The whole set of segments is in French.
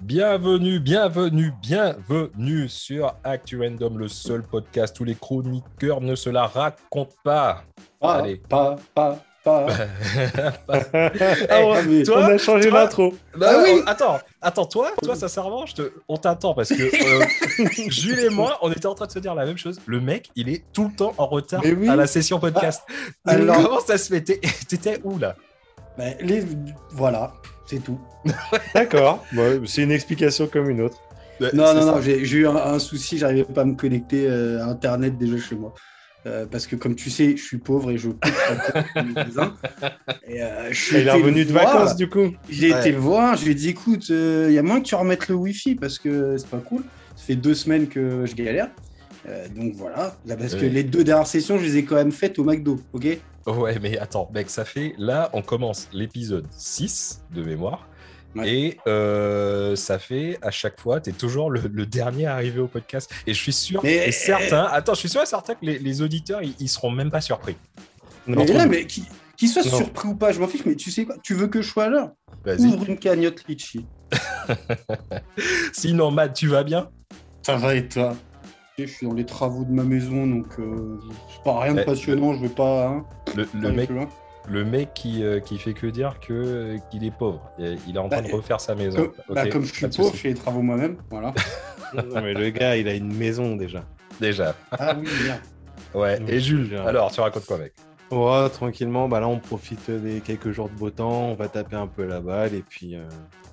Bienvenue, bienvenue, bienvenue sur Actu Random, le seul podcast où les chroniqueurs ne se la racontent pas. Pas, Allez. pas, pas, pas. Eh, mais toi- on a changé l'intro. Bah, Ah oui. euh, Attends, attends, toi, toi, sincèrement, je te... on t'attend parce que euh, Jules et moi, on était en train de se dire la même chose. Le mec, il est tout le temps en retard oui. à la session podcast. Ah, alors- Comment ça se fait? T'étais où là? Ben, les... Voilà, c'est tout. D'accord, Bon, c'est une explication comme une autre. Ouais, Non, non, ça. non, j'ai eu un, un souci, j'arrivais pas à me connecter euh, à Internet déjà chez moi. Euh, parce que comme tu sais, je suis pauvre et je coupe. Et, euh, je suis Il est revenu de vacances du coup. J'ai Ouais. été le voir, je lui ai dit écoute, il y a moins que tu remettes le Wi-Fi parce que c'est pas cool. Ça fait deux semaines que je galère. Euh, donc voilà, Là, parce que Ouais. les deux dernières sessions, je les ai quand même faites au McDo, ok? Ouais, mais attends, mec, ça fait. Là, on commence l'épisode 6 de mémoire. Ouais. Et euh, ça fait à chaque fois, tu es toujours le, le dernier arrivé au podcast. Et je suis sûr Mais- et certain, attends, je suis sûr et certain que les, les auditeurs, ils, ils seront même pas surpris. Non, Mais là, mais qui, qui soit Non. surpris ou pas, je m'en fiche, mais tu sais quoi? Tu veux que je sois à l'heure Vas-y. Ouvre une cagnotte litchi. Sinon, Matt, tu vas bien? Ça va et toi? Je suis dans les travaux de ma maison, donc euh, c'est pas rien de Eh. passionnant, je veux pas. Hein, le, mec, le mec qui, euh, qui fait que dire que qu'il est pauvre. Il il est en train Bah, de refaire sa maison. Comme, bah, comme je suis pauvre, je fais les travaux moi-même. Voilà. Non, mais le gars, il a une maison déjà. Déjà. Ah oui, merde. Ouais. Et Jules, déjà. alors, tu racontes quoi, mec? Ouais, tranquillement, bah là on profite des quelques jours de beau temps, on va taper un peu la balle et puis euh,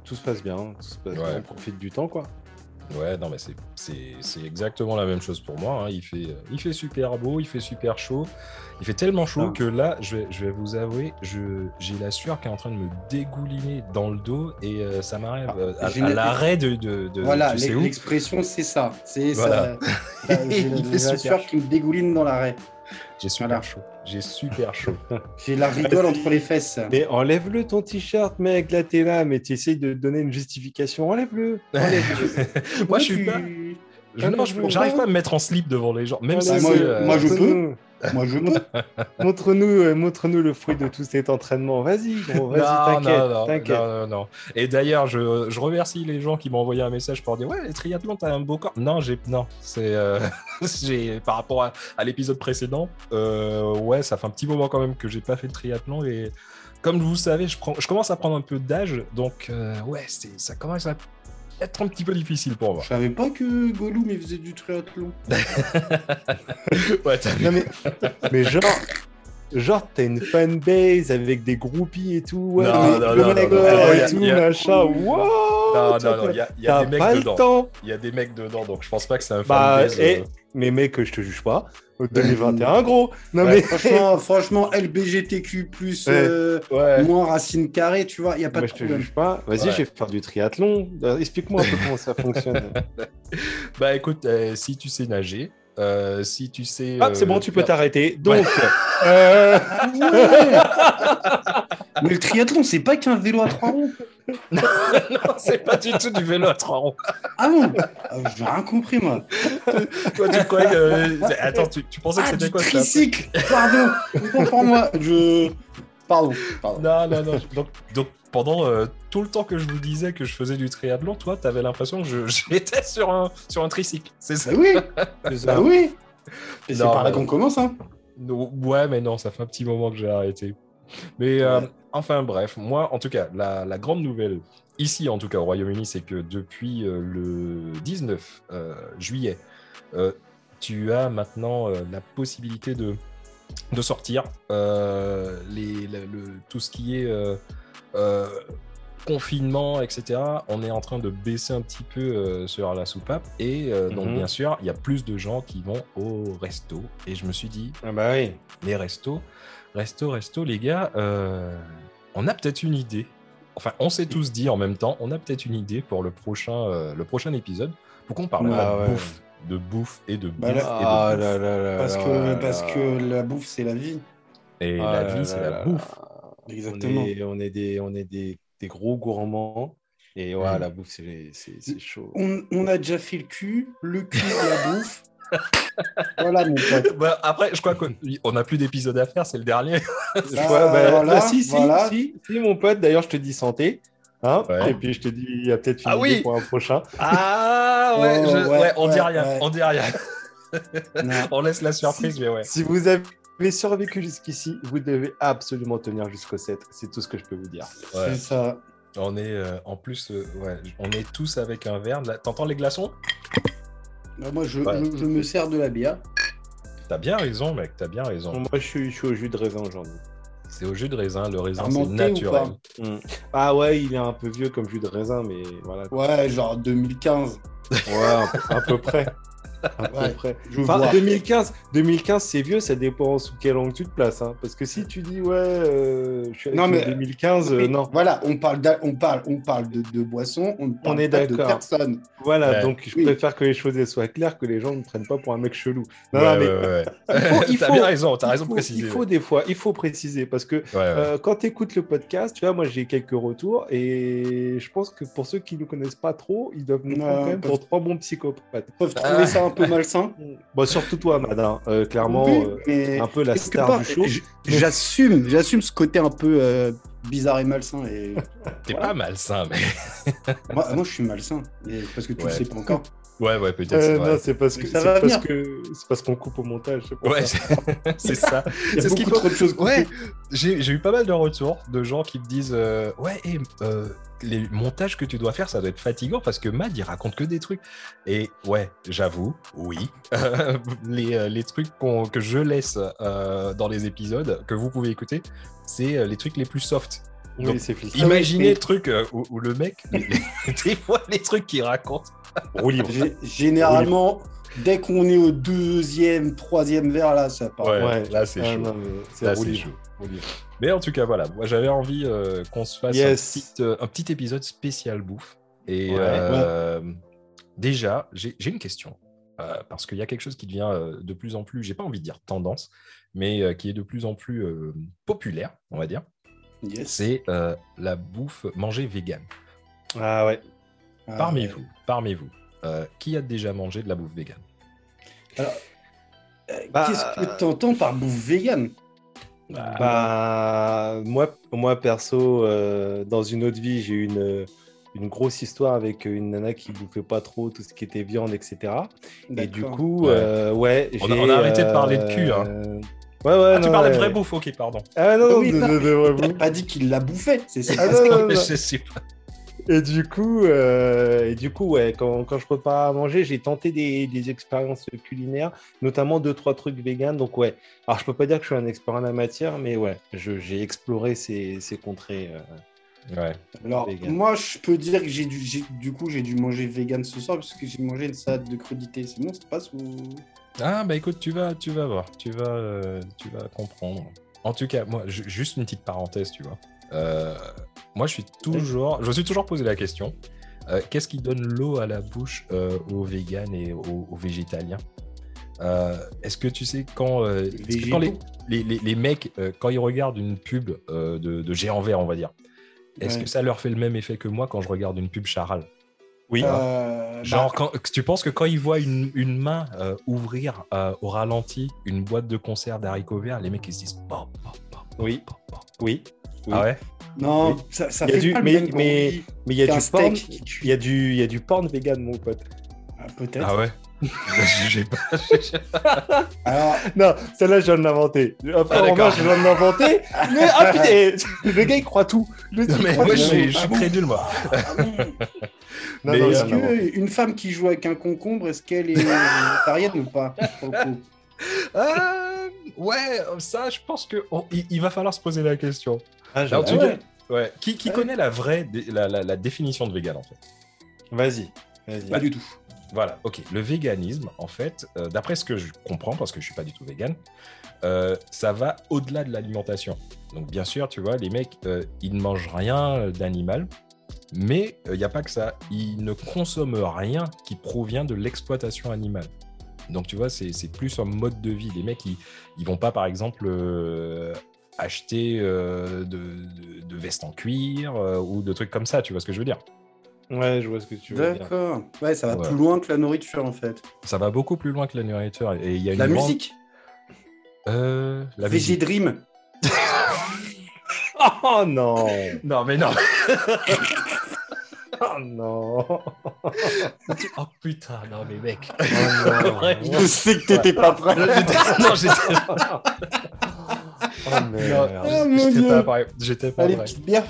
tout se passe bien, tout se passe Ouais. bien, on profite du temps quoi. Ouais, non, mais c'est- c'est c'est exactement la même chose pour moi. hein. Il, fait, il fait super beau, il fait super chaud. Il fait tellement chaud que là, je vais, je vais vous avouer, je- j'ai la sueur qui est en train de me dégouliner dans le dos et euh, ça m'arrive Ah, euh, à, l'arrêt de, de, de- voilà, l'expression, c'est ça. C'est Voilà. ça. Il la- fait la super sueur qui me dégouline dans l'arrêt. J'ai super chaud. J'ai super chaud. J'ai la rigole entre les fesses. Mais enlève-le ton t-shirt mec, là t'es là, mais tu essayes de donner une justification, enlève-le. enlève-le. moi, je suis Tu- pas. je- non, j'arrive pas à me mettre en slip devant les gens, même si moi, euh, moi, je montre-nous- Moi, je peux. Montre-nous euh, montre-nous le fruit de tout cet entraînement. Vas-y, gros, vas-y, Non, t'inquiète, non, non, t'inquiète. non, non, non. Et d'ailleurs, je, je remercie les gens qui m'ont envoyé un message pour dire Ouais, les triathlons, t'as un beau corps. Non, j'ai, non, c'est euh, j'ai par rapport à, à l'épisode précédent. euh, ouais, ça fait un petit moment quand même que j'ai pas fait de triathlon et comme vous savez, je, prends, je commence à prendre un peu d'âge, donc euh, ouais, c'est, ça commence à être un petit peu difficile pour moi. Je savais pas que Gollum il faisait du triathlon. ouais, t'as vu Non mais, mais genre, genre t'as une fanbase avec des groupies et tout. Ouais, Non, mais non, le non, non, McGregor non, et y a- tout, machin. Wow, Non, non, non, il y a, y des mecs dedans. Il y a des mecs dedans, donc je pense pas que c'est un Bah, fanbase, et, euh, mais mec, je te juge pas. Au 2021, gros. Non Ouais, mais Franchement, franchement, LBGTQ, euh, Ouais. moins racine carrée, tu vois, il n'y a pas moi, de je te problème. juge pas. Vas-y, Ouais. je vais faire du triathlon. Euh, Explique-moi un peu comment ça fonctionne. Bah écoute, euh, si tu sais nager, euh, si tu sais. Ah, c'est euh, bon, tu peux t'arrêter. Donc, euh, ouais Mais le triathlon, c'est pas qu'un vélo à trois roues. non, c'est pas du tout du vélo à trois roues. Ah bon? Ah, J'ai rien compris, moi. Toi, tu croyais que. euh, Attends, tu, tu pensais que Ah, c'était quoi ça? tricycle Pardon, pour moi. Je... Pardon, pardon. Non, non, non. Donc, donc pendant euh, tout le temps que je vous disais que je faisais du triathlon, toi, t'avais l'impression que j'étais sur un, sur un tricycle. C'est ça? Bah oui, c'est bah ça. oui. Et c'est par là bah- qu'on commence, hein. No- Ouais, mais non, ça fait un petit moment que j'ai arrêté. Mais euh, Ouais. enfin, bref, moi, en tout cas, la, la grande nouvelle, ici en tout cas au Royaume-Uni, c'est que depuis euh, le 19 euh, juillet, tu as maintenant la possibilité de, de sortir. Les, le, le- tout ce qui est euh, confinement, etc., on est en train de baisser un petit peu euh, sur la soupape. Et euh, donc, Mhm. bien sûr, il y a plus de gens qui vont au resto. Et je me suis dit, Ah bah oui. les restos, resto, resto, les gars, euh, on a peut-être une idée. Enfin, on s'est tous dit en même temps, on a peut-être une idée pour le prochain, euh, le prochain épisode. Pour qu'on parle Ah de ouais. bouffe, de bouffe et de bouffe Bah là- et de Ah bouffe. là là là Parce que, parce la bouffe, c'est la vie. Et Ah la là vie, c'est là la là bouffe. Exactement. On est, on est des, on est des, des gros gourmands. Et ouais, la bouffe, c'est chaud. On, on a déjà fait le cul, le cul de la bouffe. voilà, mon pote. Bah, après, je crois qu'on n'a plus d'épisode à faire, c'est le dernier. Je Bah, bah, voilà, bah, si, si, voilà. si, si, mon pote. D'ailleurs, je te dis santé. Hein Ouais. Et puis je te dis, il y a peut-être une Ah oui pour un prochain. Ah ouais, Oh, je- ouais, ouais, on dit rien, ouais. on dit rien. On laisse la surprise, mais ouais. Si vous avez survécu jusqu'ici, vous devez absolument tenir jusqu'au 7. C'est tout ce que je peux vous dire. Ouais. C'est ça. On est euh, en plus, euh, ouais, on est tous avec un verre. Là, T'entends les glaçons? Bah, moi, je, Ouais. je- je me sers de la bière. T'as bien raison, mec. T'as bien raison. Moi, je suis, je suis au jus de raisin aujourd'hui. C'est au jus de raisin. Le raisin, c'est naturel. pas? Mm. Ah ouais, il est un peu vieux comme jus de raisin, mais voilà. Ouais, genre 2015. Ouais, à peu près. À peu Ouais. près. Je Enfin, vois. 2015, 2015 c'est vieux, ça dépend sous quel angle tu te places. hein. Parce que si tu dis, ouais, euh, je suis avec Non, mais- 2015, euh, non. Voilà, on parle, on parle, on parle de, de boissons, on ne parle est pas de d'accord. personne. Voilà, Ouais. donc je Oui. préfère que les choses soient claires, que les gens ne me prennent pas pour un mec chelou. Non, Ouais, non, mais ouais, ouais. il faut- il T'as faut- bien raison. T'as il raison de faut- préciser. Il faut des fois, il faut préciser parce que Ouais, ouais. Euh, quand tu écoutes le podcast, tu vois, moi j'ai quelques retours et je pense que pour ceux qui ne nous connaissent pas trop, ils doivent nous prendre quand même pour trois bons psychopathes. Ils peuvent trouver Ah. ça un peu malsain. Bon, surtout toi, madame, euh, clairement, Oui, euh, mais un peu la star part, du show. J'assume, j'assume ce côté un peu euh, bizarre et malsain. Et... T'es pas malsain, mais. moi, moi, je suis malsain. Parce que tu Ouais. le sais pas encore. Ouais, ouais, peut-être. Euh, c'est non, vrai. c'est parce que c'est parce que c'est parce qu'on coupe au montage. Ouais, c'est ça. C'est ce qu'il beaucoup faut. trop de choses Ouais, j'ai j'ai eu pas mal de retours de gens qui me disent euh, Ouais, et, euh, les montages que tu dois faire, ça doit être fatigant parce que Mad, il raconte que des trucs. Et ouais, j'avoue, oui. les, euh, les trucs qu'on- que je laisse euh, dans les épisodes, que vous pouvez écouter, c'est les trucs les plus soft. Oui, Donc, filtré. Imaginez mais- le truc où, où le mec, des fois, les trucs qu'il raconte. Roue libre. Gé- Généralement, dès qu'on est au deuxième, troisième verre, là, ça part. Ouais, Ouais. là, c'est Ah, chaud. c'est Là, roue c'est libre. Mais en tout cas, voilà, moi j'avais envie euh, qu'on se fasse Yes. un, petit, euh, un petit épisode spécial bouffe. Et Ouais. euh, déjà, j'ai j'ai une question. euh, parce qu'il y a quelque chose qui devient euh, de plus en plus, j'ai pas envie de dire tendance, mais euh, qui est de plus en plus euh, populaire, on va dire. Yes. C'est euh, la bouffe manger vegan. Ah ouais. Ah, Parmi ouais. vous, parmi vous, euh, qui a déjà mangé de la bouffe vegan Euh, Bah, Qu'est-ce que tu entends par bouffe vegan Bah, moi, moi perso, euh, dans une autre vie, j'ai eu une, une grosse histoire avec une nana qui bouffait pas trop tout ce qui était viande, etc. Et du coup, Ouais. euh, ouais. On a- j'ai, on a arrêté de parler de cul, hein. euh, Ouais, ouais. Ah, tu non, parlais de vraie bouffe, ok, pardon. Ah non, Oui, de, non, de- de vraie T'as bouffe. pas dit qu'il la bouffait. C'est c'est Ah, non, non, non. Je sais pas. Et du coup, euh, et du coup, ouais, quand, quand je prépare à manger, j'ai tenté des, des expériences culinaires, notamment deux trois trucs vegan. Donc ouais. Alors je peux pas dire que je suis un expert en la matière, mais ouais, j'ai exploré ces, ces contrées. euh. Ouais. Alors, Vegan. moi, je peux dire que j'ai dû, j'ai- du coup, j'ai dû manger vegan ce soir parce que j'ai mangé une salade de crudité. C'est bon, ça passe ou... Ah bah écoute, tu vas, tu vas voir, tu vas, euh, tu vas comprendre. En tout cas, moi, ju- juste une petite parenthèse, tu vois. Euh, moi, je suis toujours, je me suis toujours posé la question. euh, Qu'est-ce qui donne l'eau à la bouche euh, aux véganes et aux, aux végétaliens? Euh, Est-ce que tu sais quand, euh, est-ce que quand les, les, les- les mecs, euh, quand ils regardent une pub euh, de, de géant vert, on va dire, est-ce Ouais. que ça leur fait le même effet que moi quand je regarde une pub Charal? Oui. Euh, Genre, bah, quand, tu penses que quand ils voient une, une main euh, ouvrir euh, au ralenti une boîte de conserve d'haricots verts, les mecs ils se disent pop, pop, pop, Oui. pop, pop. Oui. Oui. Ah ouais non, oui. ça, ça Il y a fait du- pas le mais- même mais- bruit Mais il y a du porn. steak qui cuit. Il y a du, il y a du porn vegan, mon pote. Ah, Peut-être. Ah ouais J'ai pas. Alors, Non, celle-là, je viens de l'inventer. Après, Ah, vrai, je viens de l'inventer. Mais ah, putain, le gars, il croit tout. Le Non, il mais croit moi je suis, Ah crédule moi. Non, Mais, non, est-ce qu'une femme qui joue avec un concombre, est-ce qu'elle est végétarienne ou pas Euh, ouais, ça je pense que on- il, il va falloir se poser la question. Ah, tu j'avoue. ouais. Ouais. Qui, qui Ouais. connaît la vraie dé- la, la- la définition de vegan en fait? Vas-y. Vas-y. Pas du tout. Voilà, ok. Le véganisme, en fait, euh, d'après ce que je comprends, parce que je suis pas du tout vegan, euh, ça va au-delà de l'alimentation. Donc, bien sûr, tu vois, les mecs, euh, ils ne mangent rien d'animal, mais il n'y a pas que ça. Ils ne consomment rien qui provient de l'exploitation animale. Donc, tu vois, c'est plus un mode de vie. Les mecs, ils, ils vont pas, par exemple, euh, acheter euh, de, de- de vestes en cuir euh, ou de trucs comme ça, tu vois ce que je veux dire? Ouais, je vois ce que tu veux dire. D'accord. Ouais, ça va Ouais. plus loin que la nourriture en fait. Ça va beaucoup plus loin que la nourriture. Et il y a une La grande- musique Euh, la VG musique. Dream. Oh non Non, mais non. Oh non oh putain, non, mais mec. Oh non. Je sais que t'étais pas prêt. non, j'étais Oh merde. Ah, mon j'étais Dieu. pas prêt. J'étais pas Allez, prêt. petite bière.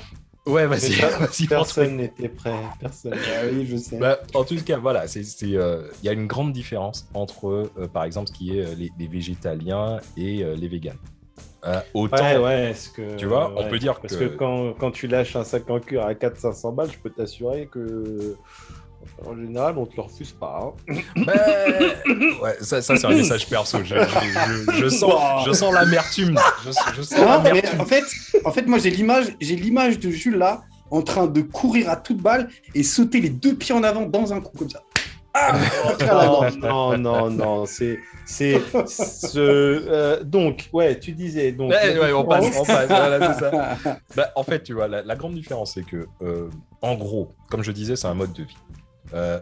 Ouais, vas-y, Personne n'était prêt. Personne. Ah oui, je sais. Bah, en tout cas, voilà, c'est, c'est, euh, il y a une grande différence entre, euh, par exemple, ce qui est euh, les, les végétaliens et euh, les véganes. Euh, autant, Ouais, ouais, ce que, Tu vois, on peut dire Parce que- que, quand, quand tu lâches un sac en cuir à 400-500 balles, je peux t'assurer que. En général, on te le refuse pas. hein. bah, ouais, ça, ça, c'est un message perso. Je, je- je- je sens, je sens l'amertume. Je, je sens Non, mais l'amertume. en fait, en fait, moi j'ai l'image, j'ai l'image de Jules là, en train de courir à toute balle et sauter les deux pieds en avant dans un coup comme ça. Ah, à la Non, non, non, non, c'est. c'est ce, euh, donc, ouais, tu disais. Donc, Ouais, on passe, on passe. Voilà, c'est ça. Bah, en fait, tu vois, la, la grande différence, c'est que, euh, en gros, comme je disais, c'est un mode de vie. Euh,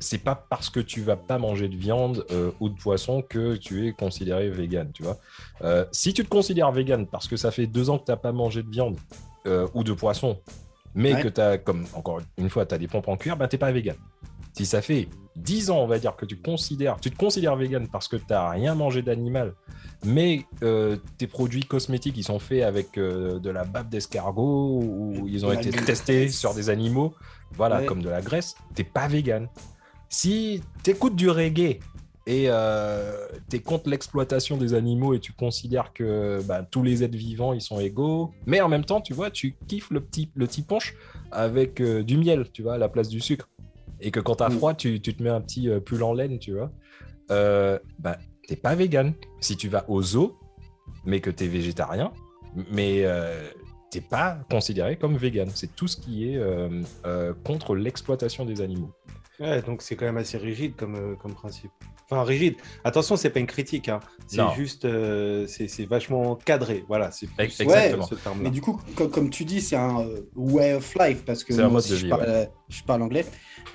c'est pas parce que tu vas pas manger de viande euh, ou de poisson que tu es considéré vegan, tu vois. Euh, si tu te considères vegan parce que ça fait deux ans que tu n'as pas mangé de viande ou de poisson, mais Ouais. que tu as, comme encore une fois, tu as des pompes en cuir, ben t'es pas vegan. Si ça fait 10 ans, on va dire, que tu, considères, tu te considères vegan parce que tu n'as rien mangé d'animal, mais euh, tes produits cosmétiques, ils sont faits avec euh, de la bave d'escargot ou ils ont été testés sur des animaux, voilà, Ouais. comme de la graisse, t'es pas vegan. Si t'écoutes du reggae et euh, t'es contre l'exploitation des animaux et tu considères que bah, tous les êtres vivants ils sont égaux, mais en même temps, tu vois, tu kiffes le petit, le petit punch avec euh, du miel, tu vois, à la place du sucre. Et que quand t'as Mm. froid, tu, tu te mets un petit euh, pull en laine, tu vois. Euh, bah, t'es pas vegan. Si tu vas au zoo, mais que t'es végétarien, mais pas considéré comme vegan. C'est tout ce qui est euh, euh, contre l'exploitation des animaux. Donc c'est quand même assez rigide comme, euh, comme principe. Enfin, rigide. Attention, c'est pas une critique. Hein. C'est juste. euh, c'est vachement cadré. Voilà, c'est exactement. ce terme-là. Mais du coup, comme, comme tu dis, c'est un euh, way of life parce que moi mode aussi, de je, vie, parle, je parle anglais.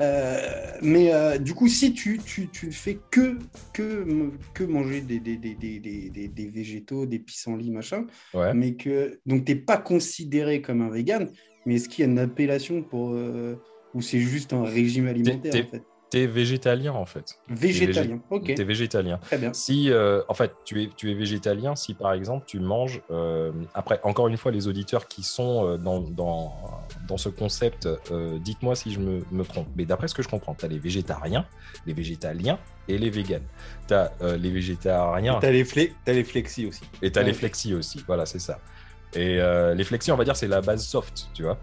Euh, mais euh, du coup, si tu, tu, tu fais que, que, que manger des, des, des, des, des, végétaux, des pissenlits, machin, Ouais. mais que donc t'es pas considéré comme un vegan, mais est-ce qu'il y a une appellation pour euh, ou c'est juste un régime alimentaire en fait? T'es végétalien en fait. Végétalien, ok, T'es végétalien. très bien. Si, euh, en fait, tu es, tu es végétalien, si par exemple tu manges, euh, après, encore une fois, les auditeurs qui sont euh, dans, dans, dans ce concept, euh, dites-moi si je me, me trompe. Mais d'après ce que je comprends, tu as les végétariens, les végétaliens et les véganes. Tu as les végétariens T'as les, fle- t'as les flexis aussi. et tu as Ouais. les flexis aussi. Voilà, c'est ça. Et les flexis, on va dire, c'est la base soft, tu vois.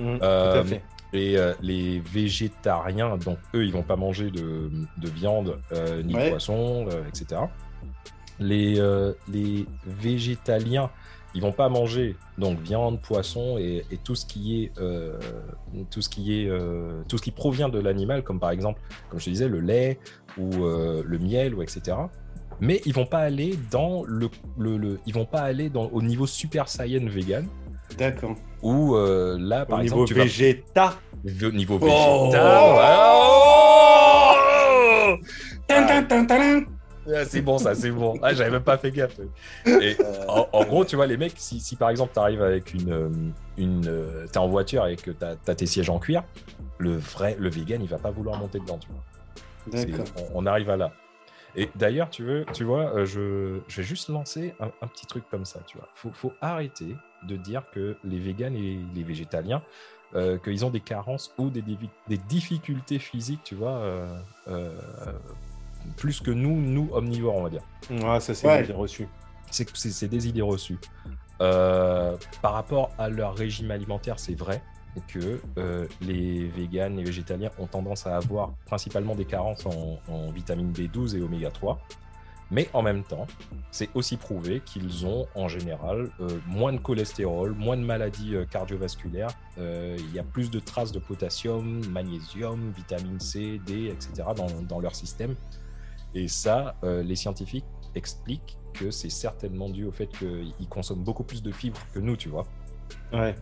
Euh, Tout à fait. Et euh, les végétariens, donc eux, ils vont pas manger de, de viande euh, ni Ouais. de poisson, euh, etc. Les, les végétaliens, ils vont pas manger donc viande, poisson et, et tout ce qui est tout ce qui est tout ce qui provient de l'animal, comme par exemple, comme je te disais, le lait ou le miel ou etc. Mais ils vont pas aller dans le, le, le- ils vont pas aller dans au niveau super saiyan vegan D'accord. où euh, là par Au exemple niveau tu vas au niveau Oh. végétal. Oh. Ah, c'est bon, ça, c'est bon. Ah, j'avais même pas fait gaffe. Et en, en gros, tu vois, les mecs, si, si par exemple, tu arrives avec une. euh, une euh, t'es en voiture et que t'as as tes sièges en cuir, le vrai, le vegan, il va pas vouloir monter dedans, tu vois. D'accord. On, on arrive à là. Et d'ailleurs, tu veux, tu vois, euh, je, je vais juste lancer un, un petit truc comme ça, tu vois. Faut, faut arrêter de dire que les végans et les végétaliens, euh, qu'ils ont des carences ou des, des difficultés physiques, tu vois, euh, euh, plus que nous, nous omnivores, on va dire. Ouais, ça c'est Ouais. bien reçu. C'est des idées reçues. Euh, par rapport à leur régime alimentaire, c'est vrai que euh, les véganes, les végétaliens ont tendance à avoir principalement des carences en, en vitamine B12 et oméga 3. Mais en même temps, c'est aussi prouvé qu'ils ont en général euh, moins de cholestérol, moins de maladies euh, cardiovasculaires. Euh, il y a plus de traces de potassium, magnésium, vitamine C, D, etc. dans, dans leur système. Et ça, euh, les scientifiques expliquent que c'est certainement dû au fait qu'ils consomment beaucoup plus de fibres que nous, tu vois. Ouais.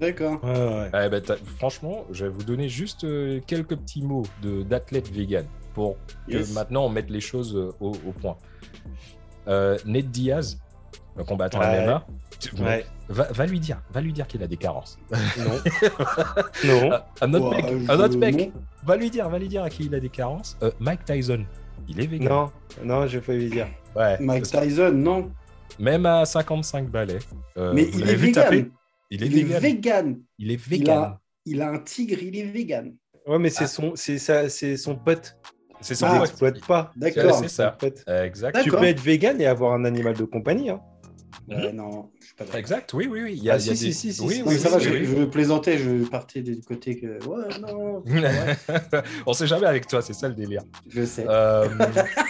D'accord. Ouais, ouais. Eh ben, franchement, je vais vous donner juste euh, quelques petits mots de- d'athlètes vegan pour que Yes. maintenant on mette les choses euh, au, au point. Euh, Ned Diaz, va combattre en Ouais. MMA. Ouais. Va, va lui dire, va lui dire qu'il a des carences. Non. non. Un autre mec, un autre mec, va lui dire, va lui dire à qui il a des carences. Euh, Mike Tyson, il est vegan. Non, non, je vais pas lui dire. Ouais. Mike Tyson, non. Même à 55 balais. euh, Mais il est vu vegan. taper Il est Il est vegan. vegan. Il est Il vegan. a, il a un tigre, il est vegan. Ouais, mais c'est Ah. son, c'est ça, c'est son pote. C'est Il son Ah. pote. l'exploite pas. D'accord. c'est ça. Euh, Exact. Tu peux être vegan et avoir un animal de compagnie. Hein. Ouais, non, je suis pas d'accord. Exact, oui, oui, oui. Il y a, Ah, il y a si, des... si, si, si, oui, oui, ça va, je, plaisantais, je partais du côté que. Ouais, non, On sait jamais avec toi, c'est ça le délire. je sais. Euh,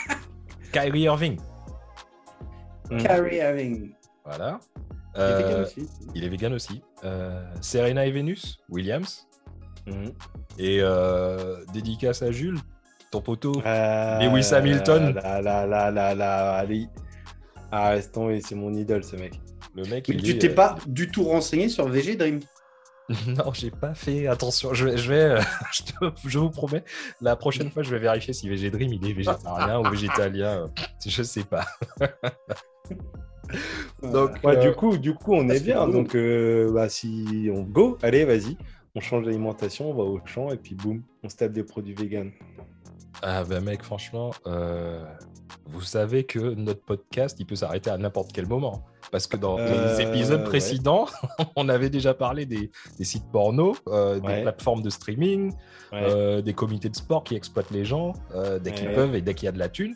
Kyrie Irving, Carrie Irving. voilà. Il est vegan Euh, aussi. il est vegan aussi. Euh, Serena et Venus, Williams. Mhm. Et euh, dédicace à Jules, ton poteau. Euh, Lewis Hamilton. Là, là, là, là, là, allez. Ah, reste tomber, c'est mon idole, ce mec. Le mec, Mais il tu t'es euh, pas du tout renseigné sur VG Dream. Non, j'ai pas fait attention. Je vais, je, vais, euh, je, te- je vous promets, la prochaine fois, je vais vérifier si VG Dream il est végétarien ou végétalien. Je sais pas. Donc, Ouais, euh, du coup, du coup, on ça est bien. Donc, euh, bah, si on go, allez, vas-y. On change d'alimentation, on va au champ et puis boum, on se tape des produits vegan. Ah bah mec, franchement, euh, vous savez que notre podcast, il peut s'arrêter à n'importe quel moment. Parce que dans Euh, les épisodes ouais. précédents, on avait déjà parlé des, des sites porno, euh, des Ouais. plateformes de streaming, Ouais. euh, des comités de sport qui exploitent les gens euh, dès qu'ils peuvent et dès qu'il y a de la thune.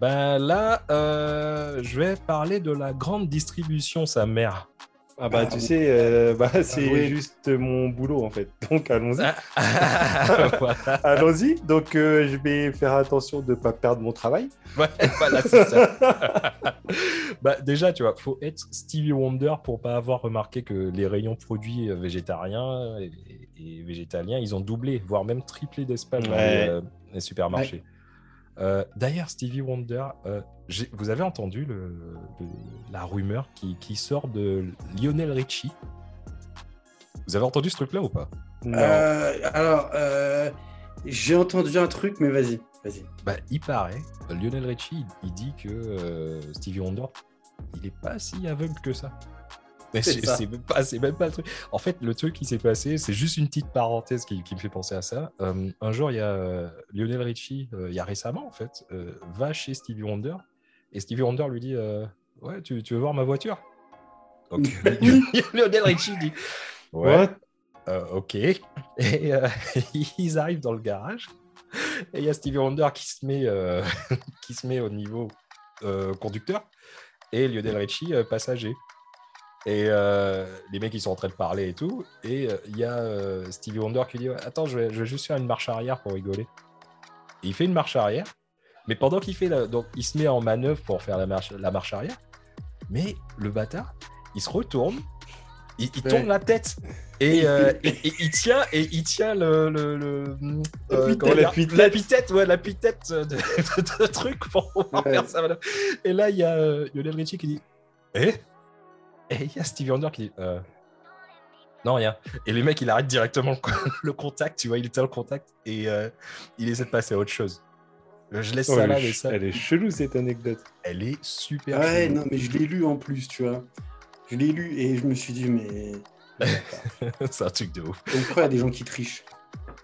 Ben là, euh, je vais parler de la grande distribution, sa mère. Ah bah Ah, tu oui. sais, euh, bah, c'est oui. juste mon boulot en fait. Donc allons-y. voilà, Allons-y. Donc euh, je vais faire attention de ne pas perdre mon travail. Ouais, voilà, c'est ça. bah, déjà, tu vois, faut être Stevie Wonder pour pas avoir remarqué que les rayons produits euh, végétariens et, et végétaliens, ils ont doublé, voire même triplé d'espace dans euh, les supermarchés. Euh, D'ailleurs, Stevie Wonder, euh, vous avez entendu le, le- la rumeur qui, qui sort de Lionel Richie? Vous avez entendu ce truc-là ou pas? Non. Euh, alors, euh, j'ai entendu un truc, mais vas-y, vas-y. Bah, il paraît, Lionel Richie, il, il dit que euh, Stevie Wonder, il est pas si aveugle que ça. Mais C'est même, pas- même pas le truc. En fait, le truc qui s'est passé, c'est juste une petite parenthèse qui, qui me fait penser à ça. Euh, un jour, il y a euh, Lionel Richie, euh, il y a récemment en fait, euh, va chez Stevie Wonder et Stevie Wonder lui dit Ouais, tu, tu veux voir ma voiture? Donc, Lionel Richie dit Ouais. What? ok. Et ils arrivent dans le garage. Et il y a Stevie Wonder qui se met, qui se met au niveau conducteur. Et Lionel Richie passager. Et euh, les mecs, ils sont en train de parler et tout. Et euh, il y a euh, Stevie Wonder qui dit Attends, je vais, je vais juste faire une marche arrière pour rigoler. Et il fait une marche arrière. Mais pendant qu'il fait la... Donc, il se met en manœuvre pour faire la marche, la marche arrière. Mais le bâtard, il se retourne. Il, il Ouais. tourne la tête. Et, euh, et- et il tient et il tient le, le, le- euh, L'appui-tête. l'appui-tête ouais l'appui-tête de, de- de truc pour pouvoir Ouais. faire ça voilà. et là il y a Lionel Richie qui dit eh? Et il y a Stevie Wonder qui dit euh, non rien et le mec il arrête directement le, contact tu vois il était en contact et euh, il essaie de passer à autre chose je laisse Oh, ça elle, là est mais ça elle est chelou cette anecdote. elle est super Ouais, chelou. non, mais je l'ai lu en plus, tu vois. Je l'ai lu et je me suis dit, mais. c'est un truc de ouf Donc, pourquoi il y a des gens qui trichent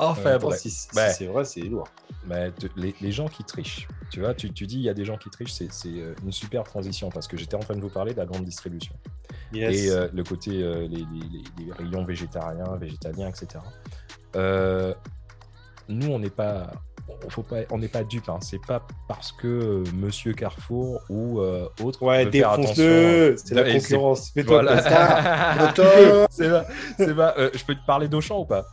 enfin Attends, bref si, si Ouais. c'est vrai, c'est lourd. Mais te- les, les gens qui trichent, tu vois, tu, tu dis il y a des gens qui trichent, c'est c'est, euh, une super transition parce que j'étais en train de vous parler de la grande distribution Yes. et euh, le côté euh, les, les- les- les rayons végétariens, végétaliens, etc. Euh, nous, on n'est pas, on faut pas, on n'est pas dupes. Hein. C'est pas parce que euh, Monsieur Carrefour ou euh, autre Ouais, défonce-le. C'est la concurrence. Fais-toi. Voilà. Attends. c'est pas, c'est pas, euh, je peux te parler d'Auchan ou pas?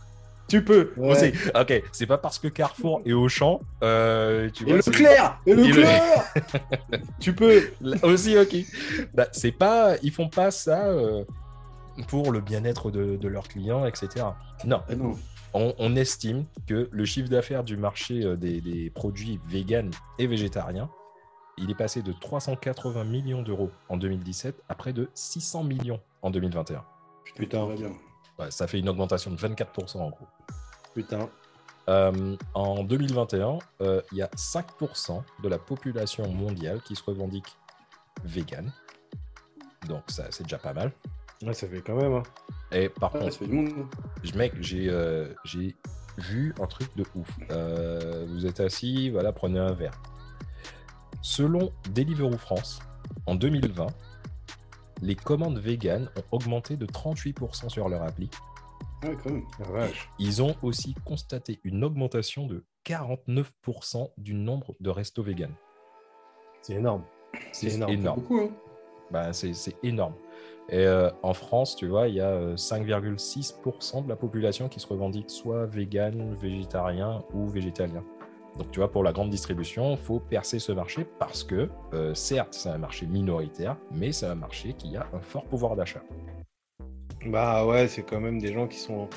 Tu peux. Ouais. Ok, c'est pas parce que Carrefour et Auchan, euh, tu Et vois, c'est- Leclerc Et le- Leclerc Tu peux. Là aussi, ok. Bah, c'est pas, ils font pas ça euh, pour le bien-être de, de leurs clients, etc. Non, Ah non. on, on estime que le chiffre d'affaires du marché euh, des, des produits véganes et végétariens, il est passé de 380 millions d'euros en 2017 à près de 600 millions en 2021. Putain. va bien. Ouais, ça fait une augmentation de 24% en gros. Putain. Euh, en 2021, euh, il y a 5% de la population mondiale qui se revendique vegan. Donc ça, c'est déjà pas mal. Ouais, ça fait quand même. hein. Et par Ouais, contre, ça fait du monde. je- mec, j'ai euh, j'ai vu un truc de ouf. Euh, vous êtes assis, voilà, prenez un verre. Selon Deliveroo France, en 2020, les commandes véganes ont augmenté de 38% sur leur appli. Ouais, quand même. Ils ont aussi constaté une augmentation de 49% du nombre de restos véganes. C'est énorme. C'est énorme. énorme. Beaucoup, hein. Bah, c'est c'est énorme. Et euh, en France, tu vois, il y a euh, 5,6% de la population qui se revendique soit vegan, végétarien ou végétalien. Donc, tu vois, pour la grande distribution, il faut percer ce marché parce que, euh, certes, c'est un marché minoritaire, mais c'est un marché qui a un fort pouvoir d'achat. Bah ouais, c'est quand même des gens qui sont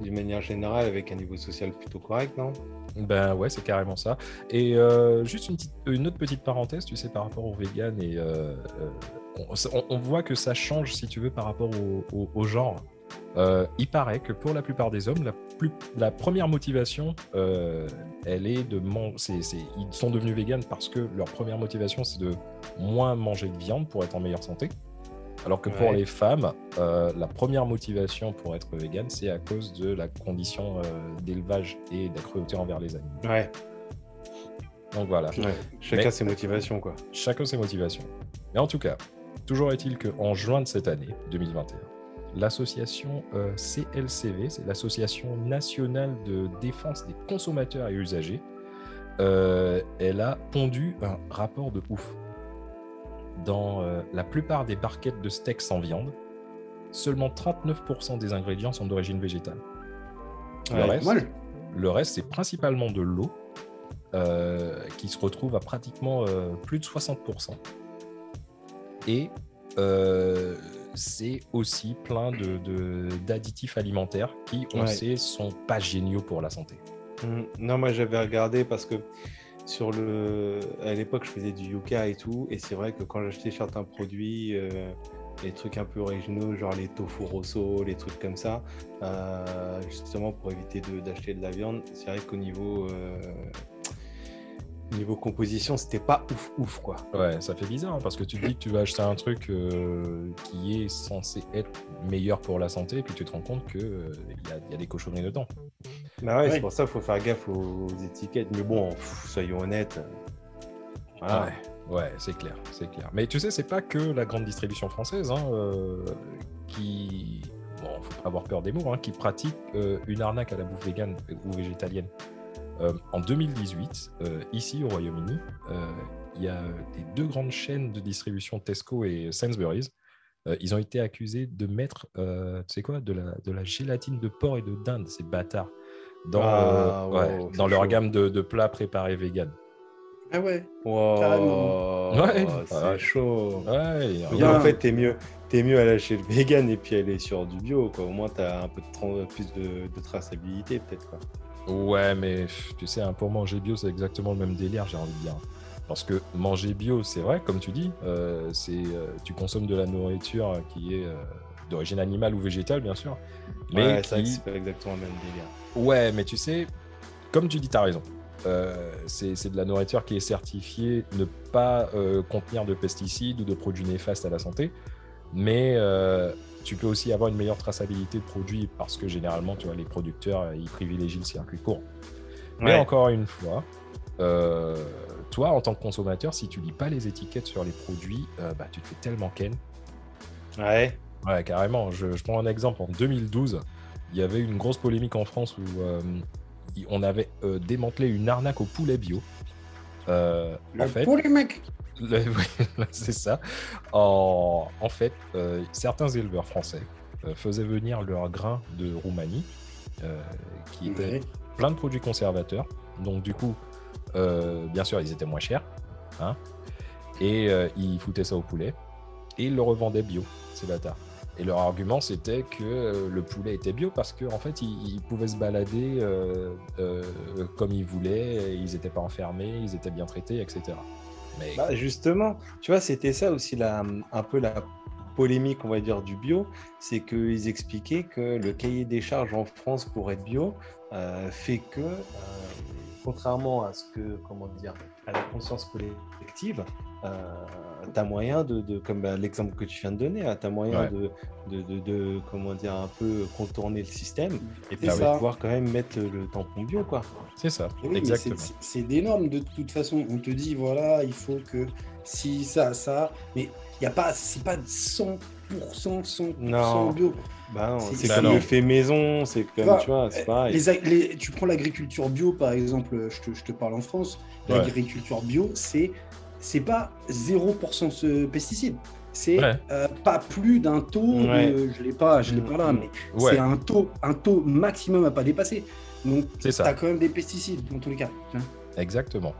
d'une manière générale avec un niveau social plutôt correct, non? Ben ouais, c'est carrément ça. Et euh, juste une, petite- une autre petite parenthèse, tu sais, par rapport au vegan, et euh, on, on- on voit que ça change, si tu veux, par rapport au, au- au genre. Euh, il paraît que pour la plupart des hommes, la, plus- la première motivation, euh, elle est de manger. Ils sont devenus véganes parce que leur première motivation, c'est de moins manger de viande pour être en meilleure santé. Alors que pour Ouais. les femmes, euh, la première motivation pour être végane, c'est à cause de la condition euh, d'élevage et de la cruauté envers les animaux. Ouais, Donc voilà, ouais. Chacun Mais- ses motivations, quoi. chacun ses motivations. Mais en tout cas, toujours est-il qu'en juin de cette année, 2021, l'association euh, CLCV, c'est l'Association nationale de défense des consommateurs et usagers, euh, elle a pondu un rapport de ouf. Dans euh, la plupart des barquettes de steak sans viande, seulement 39% des ingrédients sont d'origine végétale. Le Ouais, reste, le reste, c'est principalement de l'eau qui se retrouve à pratiquement plus de 60%. Et c'est aussi plein de- de- d'additifs alimentaires qui, on Ouais. sait, sont pas géniaux pour la santé. Mm. Non, moi j'avais regardé parce que sur le, à l'époque je faisais du yucca et tout, et c'est vrai que quand j'achetais certains produits, euh, les trucs un peu originaux, genre les tofu rosso, les trucs comme ça, euh, justement pour éviter de- d'acheter de, la viande, c'est vrai qu'au niveau euh, niveau composition, c'était pas ouf ouf quoi. Ouais, ça fait bizarre hein, parce que tu te dis que tu vas acheter un truc euh, qui est censé être meilleur pour la santé, et puis tu te rends compte qu'il y, a- y a des cochonneries dedans. Bah ouais, Ouais. c'est pour ça qu'il faut faire gaffe aux, aux étiquettes. Mais bon, pff, soyons honnêtes. Voilà. Ouais, ouais, c'est clair, c'est clair. Mais tu sais, c'est pas que la grande distribution française hein, euh, qui, bon, faut pas avoir peur des mots, hein, qui pratique euh, une arnaque à la bouffe végane ou végétalienne. Euh, en 2018, euh, ici au Royaume-Uni, euh, il y a des deux grandes chaînes de distribution Tesco et Sainsbury's. Euh, ils ont été accusés de mettre, euh, tu sais quoi, de la, de la gélatine de porc et de dinde, ces bâtards, dans, Ah, euh, wow, ouais, c'est dans leur chaud. gamme de, de plats préparés vegan. Ah ouais. Wow, Carrément. Ouais. c'est Ouais. chaud. Ouais, en fait, t'es mieux, t'es mieux à lâcher le vegan et puis aller sur du bio. Quoi. Au moins, t'as un peu de plus de, de traçabilité, peut-être. Ouais, mais tu sais, hein, pour manger bio, c'est exactement le même délire, j'ai envie de dire. Parce que manger bio, c'est vrai, comme tu dis, euh, c'est euh, tu consommes de la nourriture qui est euh, d'origine animale ou végétale, bien sûr. Mais ouais, c'est vrai que qui... c'est pas exactement le même délire. Ouais, mais tu sais, comme tu dis, tu as raison. C'est de la nourriture qui est certifiée ne pas contenir de pesticides ou de produits néfastes à la santé. Mais tu peux aussi avoir une meilleure traçabilité de produits parce que généralement, tu vois, les producteurs, euh, ils privilégient le circuit court. Mais Ouais. encore une fois, euh, toi, en tant que consommateur, si tu lis pas les étiquettes sur les produits, euh, bah, tu te fais tellement ken. Ouais. Ouais, carrément. Je, je prends un exemple. En 2012, il y avait une grosse polémique en France où euh, on avait euh, démantelé une arnaque au poulet bio. Euh, Le en fait, mecs. le- oui, c'est ça. En, en fait, euh, certains éleveurs français euh, faisaient venir leurs grains de Roumanie, euh, qui étaient plein de produits conservateurs. Donc du coup, bien sûr, ils étaient moins chers. hein. et ils foutaient ça au poulet. Et ils le revendaient bio, ces bâtards. Et leur argument, c'était que le poulet était bio parce qu'en fait, ils, ils pouvaient se balader euh, euh, comme ils voulaient, ils n'étaient pas enfermés, ils étaient bien traités, etc. Bah, justement, tu vois, c'était ça aussi la, un peu la polémique, on va dire, du bio, c'est qu'ils expliquaient que le cahier des charges en France pour être bio euh, fait que euh, contrairement à ce que, comment dire, à la conscience collective, tu as moyen de, de comme bah, l'exemple que tu viens de donner, hein, tu as moyen Ouais. de, de, de- de, comment dire, un peu contourner le système et puis de ça. pouvoir quand même mettre le tampon bio, quoi. C'est ça, Oui, exactement. c'est- des normes de toute façon. On te dit, voilà, il faut que si ça, ça, mais il y a pas, c'est pas 100%, 100% Non. bio. Bah C'est- c'est Bah comme non. le fait maison, c'est comme, Bah, tu vois, c'est pareil. Les, les- tu prends l'agriculture bio, par exemple, je te, je te parle en France, Ouais. l'agriculture bio, c'est c'est pas 0% ce pesticide. C'est Ouais. euh, pas plus d'un taux, Ouais. de- je l'ai pas, je l'ai pas là, Mm. mais Ouais, c'est un taux, un taux maximum à pas dépasser. Donc, c'est tu ça, as quand même des pesticides dans tous les cas. tu vois. exactement.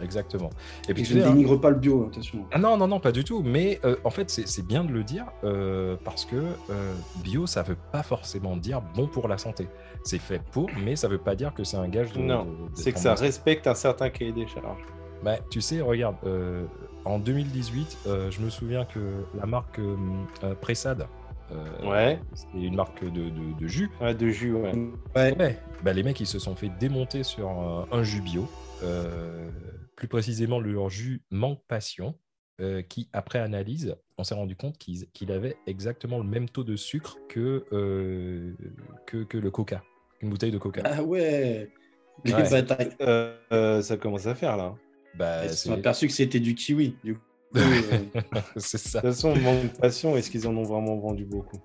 Exactement. Et puis Et je ne hein, dénigre pas le bio, attention. Ah non, non, non, pas du tout. Mais euh, en fait, c'est c'est bien de le dire euh, parce que euh, bio, ça veut pas forcément dire bon pour la santé. C'est fait pour, mais ça veut pas dire que c'est un gage de. Non, C'est que ça respecte un certain cahier des charges. Bah, tu sais, regarde, euh, en 2018, euh, je me souviens que la marque euh, euh, Pressade, euh, Ouais. c'est une marque de, de- de jus. Ouais, de jus, ouais. Ouais. Ouais, bah, les mecs, ils se sont fait démonter sur un, un jus bio. Euh, plus précisément, leur jus manque passion, euh, qui, après analyse, on s'est rendu compte qu'il qu'il avait exactement le même taux de sucre que, euh, que, que le coca, une bouteille de coca. Ah ouais. Euh, euh, ça commence à faire là. Bah, Ils se sont aperçus que c'était du kiwi. Du coup, euh, c'est ça. De toute façon, manque de passion, est-ce qu'ils en ont vraiment vendu beaucoup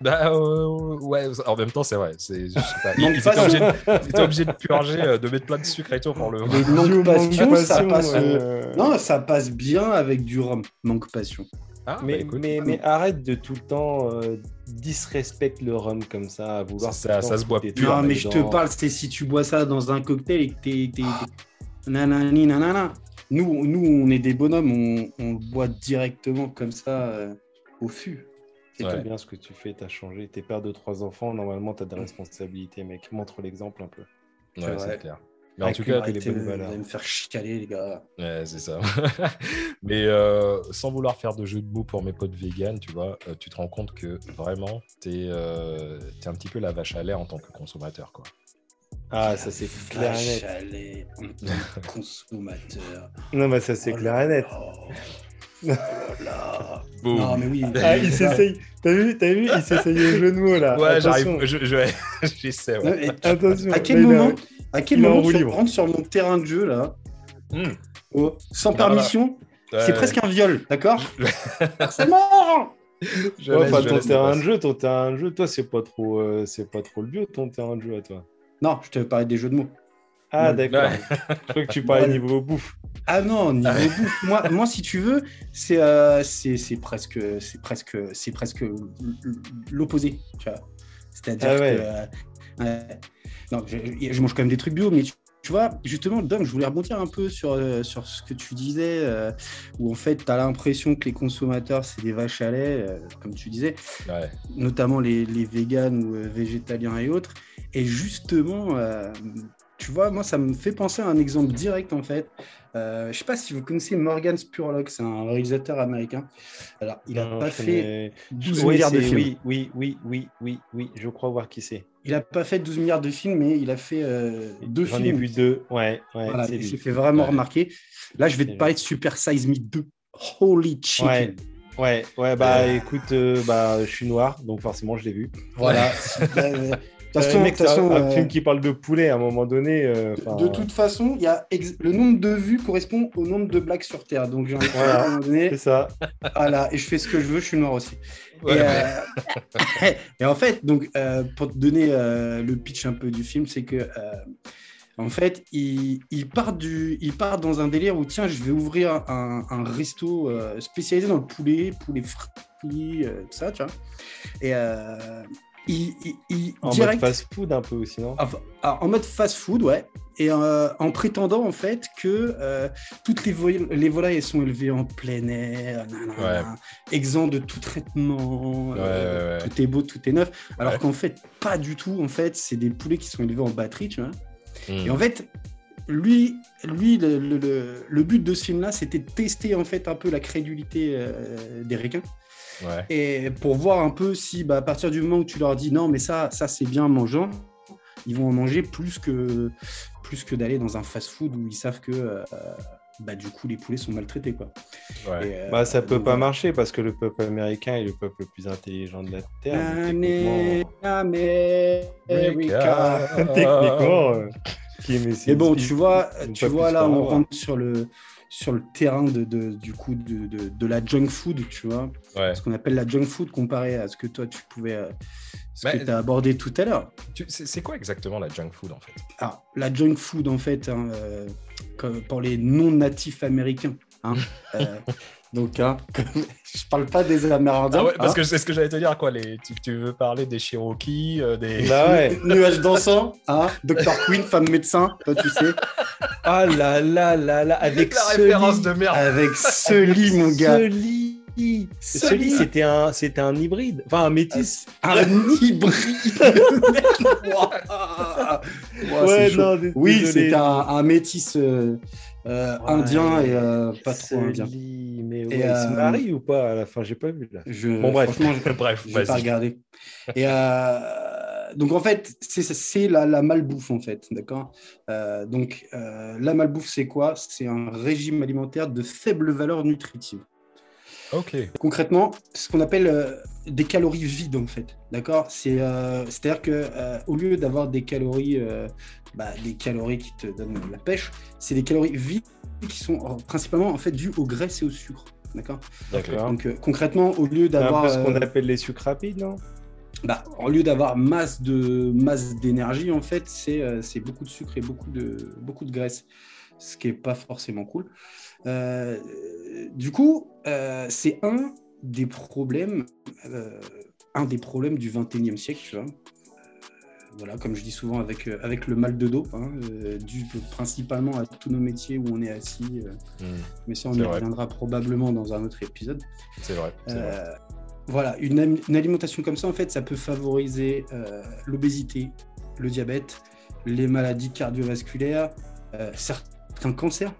Bah, euh, ouais, en même temps, c'est vrai. c'est- je sais pas, Ils, Manque ils étaient passion. obligés de, ils étaient obligés de purger, euh, de mettre plein de sucre et tout pour le. Manque passion, ça passe, euh, non, ça passe bien avec du rhum. Manque passion. Ah, Mais, bah, écoute, mais, mais arrête de tout le temps euh, disrespecte le rhum comme ça, à vouloir. Ça- se boit pur, non, mais je te parle, c'est si tu bois ça dans un cocktail et que t'es. T'es- t'es- Nanani, nanana. Nous, nous, on est des bonhommes, on, on le boit directement comme ça euh, au fût. C'est Ouais. tout bien ce que tu fais, t'as changé. T'es père de trois enfants, normalement t'as des responsabilités, mec. Montre l'exemple un peu. ouais, c'est clair. Mais en tout cas, que les bonnes vous valeurs. allez me faire chialer, les gars. Ouais, c'est ça. Mais euh, sans vouloir faire de jeu de mots pour mes potes véganes, tu vois, euh, tu te rends compte que vraiment, t'es euh, t'es un petit peu la vache à lait en tant que consommateur, quoi. Ah, ça c'est clair et net. consommateur. Non, mais ça c'est Oh clair et net. là là. Oh là là. Boum. Non, mais oui. Ah, il s'essaye. T'as vu, t'as vu, il s'essaye au jeu de mots là. Ouais, j'arrive. Je, je- j'essaie, ouais. Attention. À quel il a- moment, à quel moment tu rentres sur mon terrain de jeu là, Hmm. oh, sans Voilà. permission? C'est presque un viol, d'accord? C'est mort je Ouais, laisse, enfin, je ton terrain de jeu, ton terrain de jeu, toi, c'est pas trop, euh, c'est pas trop le bio, ton terrain de jeu à toi. Non, je te parlais des jeux de mots. Ah, Ouais. d'accord. Je crois que tu parlais niveau bouffe. Ah non, niveau bouffe, moi, moi, si tu veux, c'est euh, c'est c'est presque, c'est presque, c'est presque l'opposé, tu vois. C'est-à-dire Ah ouais. que, euh, non, je, je mange quand même des trucs bio, mais tu, tu vois, justement, Dom, je voulais rebondir un peu sur, euh, sur ce que tu disais, euh, où en fait, tu as l'impression que les consommateurs, c'est des vaches à lait, euh, comme tu disais, Ouais. notamment les, les véganes ou euh, végétaliens et autres. Et justement, euh, tu vois, moi, ça me fait penser à un exemple direct, en fait. Euh, je sais pas si vous connaissez Morgan Spurlock, c'est un réalisateur américain. Alors, il n'a pas fait connais- 12 Oui, milliards de films. Oui, oui, oui, oui, oui, oui, je crois voir qui c'est. Il n'a pas fait 12 milliards de films, mais il a fait euh, deux J'en films. ai vu deux. Ouais, ouais, Voilà, il s'est fait vraiment Ouais. remarquer. Là, je vais te parler de Super Size Me 2. Holy chicken. Ouais. Ouais, ouais, bah Euh. écoute, euh, bah, je suis noir, donc forcément je l'ai vu. Voilà. Euh, Euh, façon, mec, un, euh, film qui parle de poulet à un moment donné. euh, De toute façon, il y a ex- le nombre de vues correspond au nombre de blagues sur Terre. Donc, j'ai Voilà. à un moment donné, C'est ça. voilà, et je fais ce que je veux, je suis noir aussi. Ouais, et, ouais. euh, et en fait, donc, euh, pour te donner euh, le pitch un peu du film, c'est que, euh, en fait, il, il part du, il part dans un délire où, tiens, je vais ouvrir un, un resto euh, spécialisé dans le poulet, poulet frit, euh, tout ça, tu vois. Et euh, il, il- il- En direct, mode fast-food un peu aussi, non? Enfin, ah, en mode fast-food, ouais. Et euh, en prétendant en fait que euh, toutes les, vo- les volailles sont élevées en plein air, nanana, exempt de tout traitement, euh, Ouais, ouais, ouais. tout est beau, tout est neuf. Alors Ouais. qu'en fait, pas du tout. En fait, c'est des poulets qui sont élevés en batterie, tu vois. Hmm. Et en fait, lui, lui le, le- le- le but de ce film-là, c'était de tester en fait un peu la crédulité des requins. Ouais. Et pour voir un peu si, bah, à partir du moment où tu leur dis non, mais ça, ça c'est bien mangeant, ils vont en manger plus que, plus que d'aller dans un fast-food où ils savent que euh, bah, du coup les poulets sont maltraités. Quoi. Ouais. Et, euh, Bah, ça peut donc, pas marcher parce que le peuple américain est le peuple le plus intelligent de la Terre. donc Amé- techniquement- euh, qui aimait ses- Mais bon, tu vois, tu vois là, on rentre sur le, sur le terrain de, de- du coup de, de- de la junk food, tu vois. Ouais. Ce qu'on appelle la junk food comparé à ce que toi tu pouvais, euh, ce Bah, que tu as abordé tout à l'heure. C'est quoi exactement la junk food en fait? Alors, la junk food, en fait, hein, euh, pour les non-natifs américains. hein, euh, donc, hein, comme- je parle pas des Amérindiens. Ah ouais, parce hein. que c'est ce que j'allais te dire quoi. Les, tu, tu veux parler des Cherokees, euh, des. Bah ouais. Nuage dansant, hein, Dr. Queen, femme médecin, toi tu sais. Ah là là là là, avec la ce référence de merde. Avec ce lit, mon gars. Ce lit. Ce Ce lit, lit. c'était un, c'était un hybride, enfin un métis. Un hybride. Oui, c'est un, un métis euh, euh, Ouais, indien et euh, pas trop indien. Mais ouais, il se euh, marie ou pas à la fin J'ai pas vu là. Je, Bon, bref. Franchement, je- Bref, Je vais pas regarder. Et euh, donc en fait, c'est- c'est la, la malbouffe en fait, d'accord? Euh, donc euh, la malbouffe, c'est quoi? C'est un régime alimentaire de faible valeur nutritive. Concrètement, ce qu'on appelle euh, des calories vides en fait, d'accord? C'est euh, c'est-à-dire que euh, au lieu d'avoir des calories, euh, bah, des calories qui te donnent la pêche, c'est des calories vides qui sont principalement en fait dues aux graisses et au sucre, d'accord? D'accord. Donc concrètement, au lieu C'est d'avoir peu ce qu'on appelle les sucres rapides, non? Bah, au lieu d'avoir masse de masse d'énergie, en fait, c'est c'est beaucoup de sucre et beaucoup de, beaucoup de graisse, ce qui n'est pas forcément cool. Euh, du coup, euh, c'est un des problèmes, euh, un des problèmes du 21e siècle, tu vois. Voilà, comme je dis souvent avec, euh, avec le mal de dos, hein, euh, dû principalement à tous nos métiers où on est assis. euh, Hmm, mais ça, on y vrai. reviendra probablement dans un autre épisode. c'est vrai. vrai. Voilà, une, une alimentation comme ça, en fait, ça peut favoriser l'obésité, le diabète, les maladies cardiovasculaires, certains cancers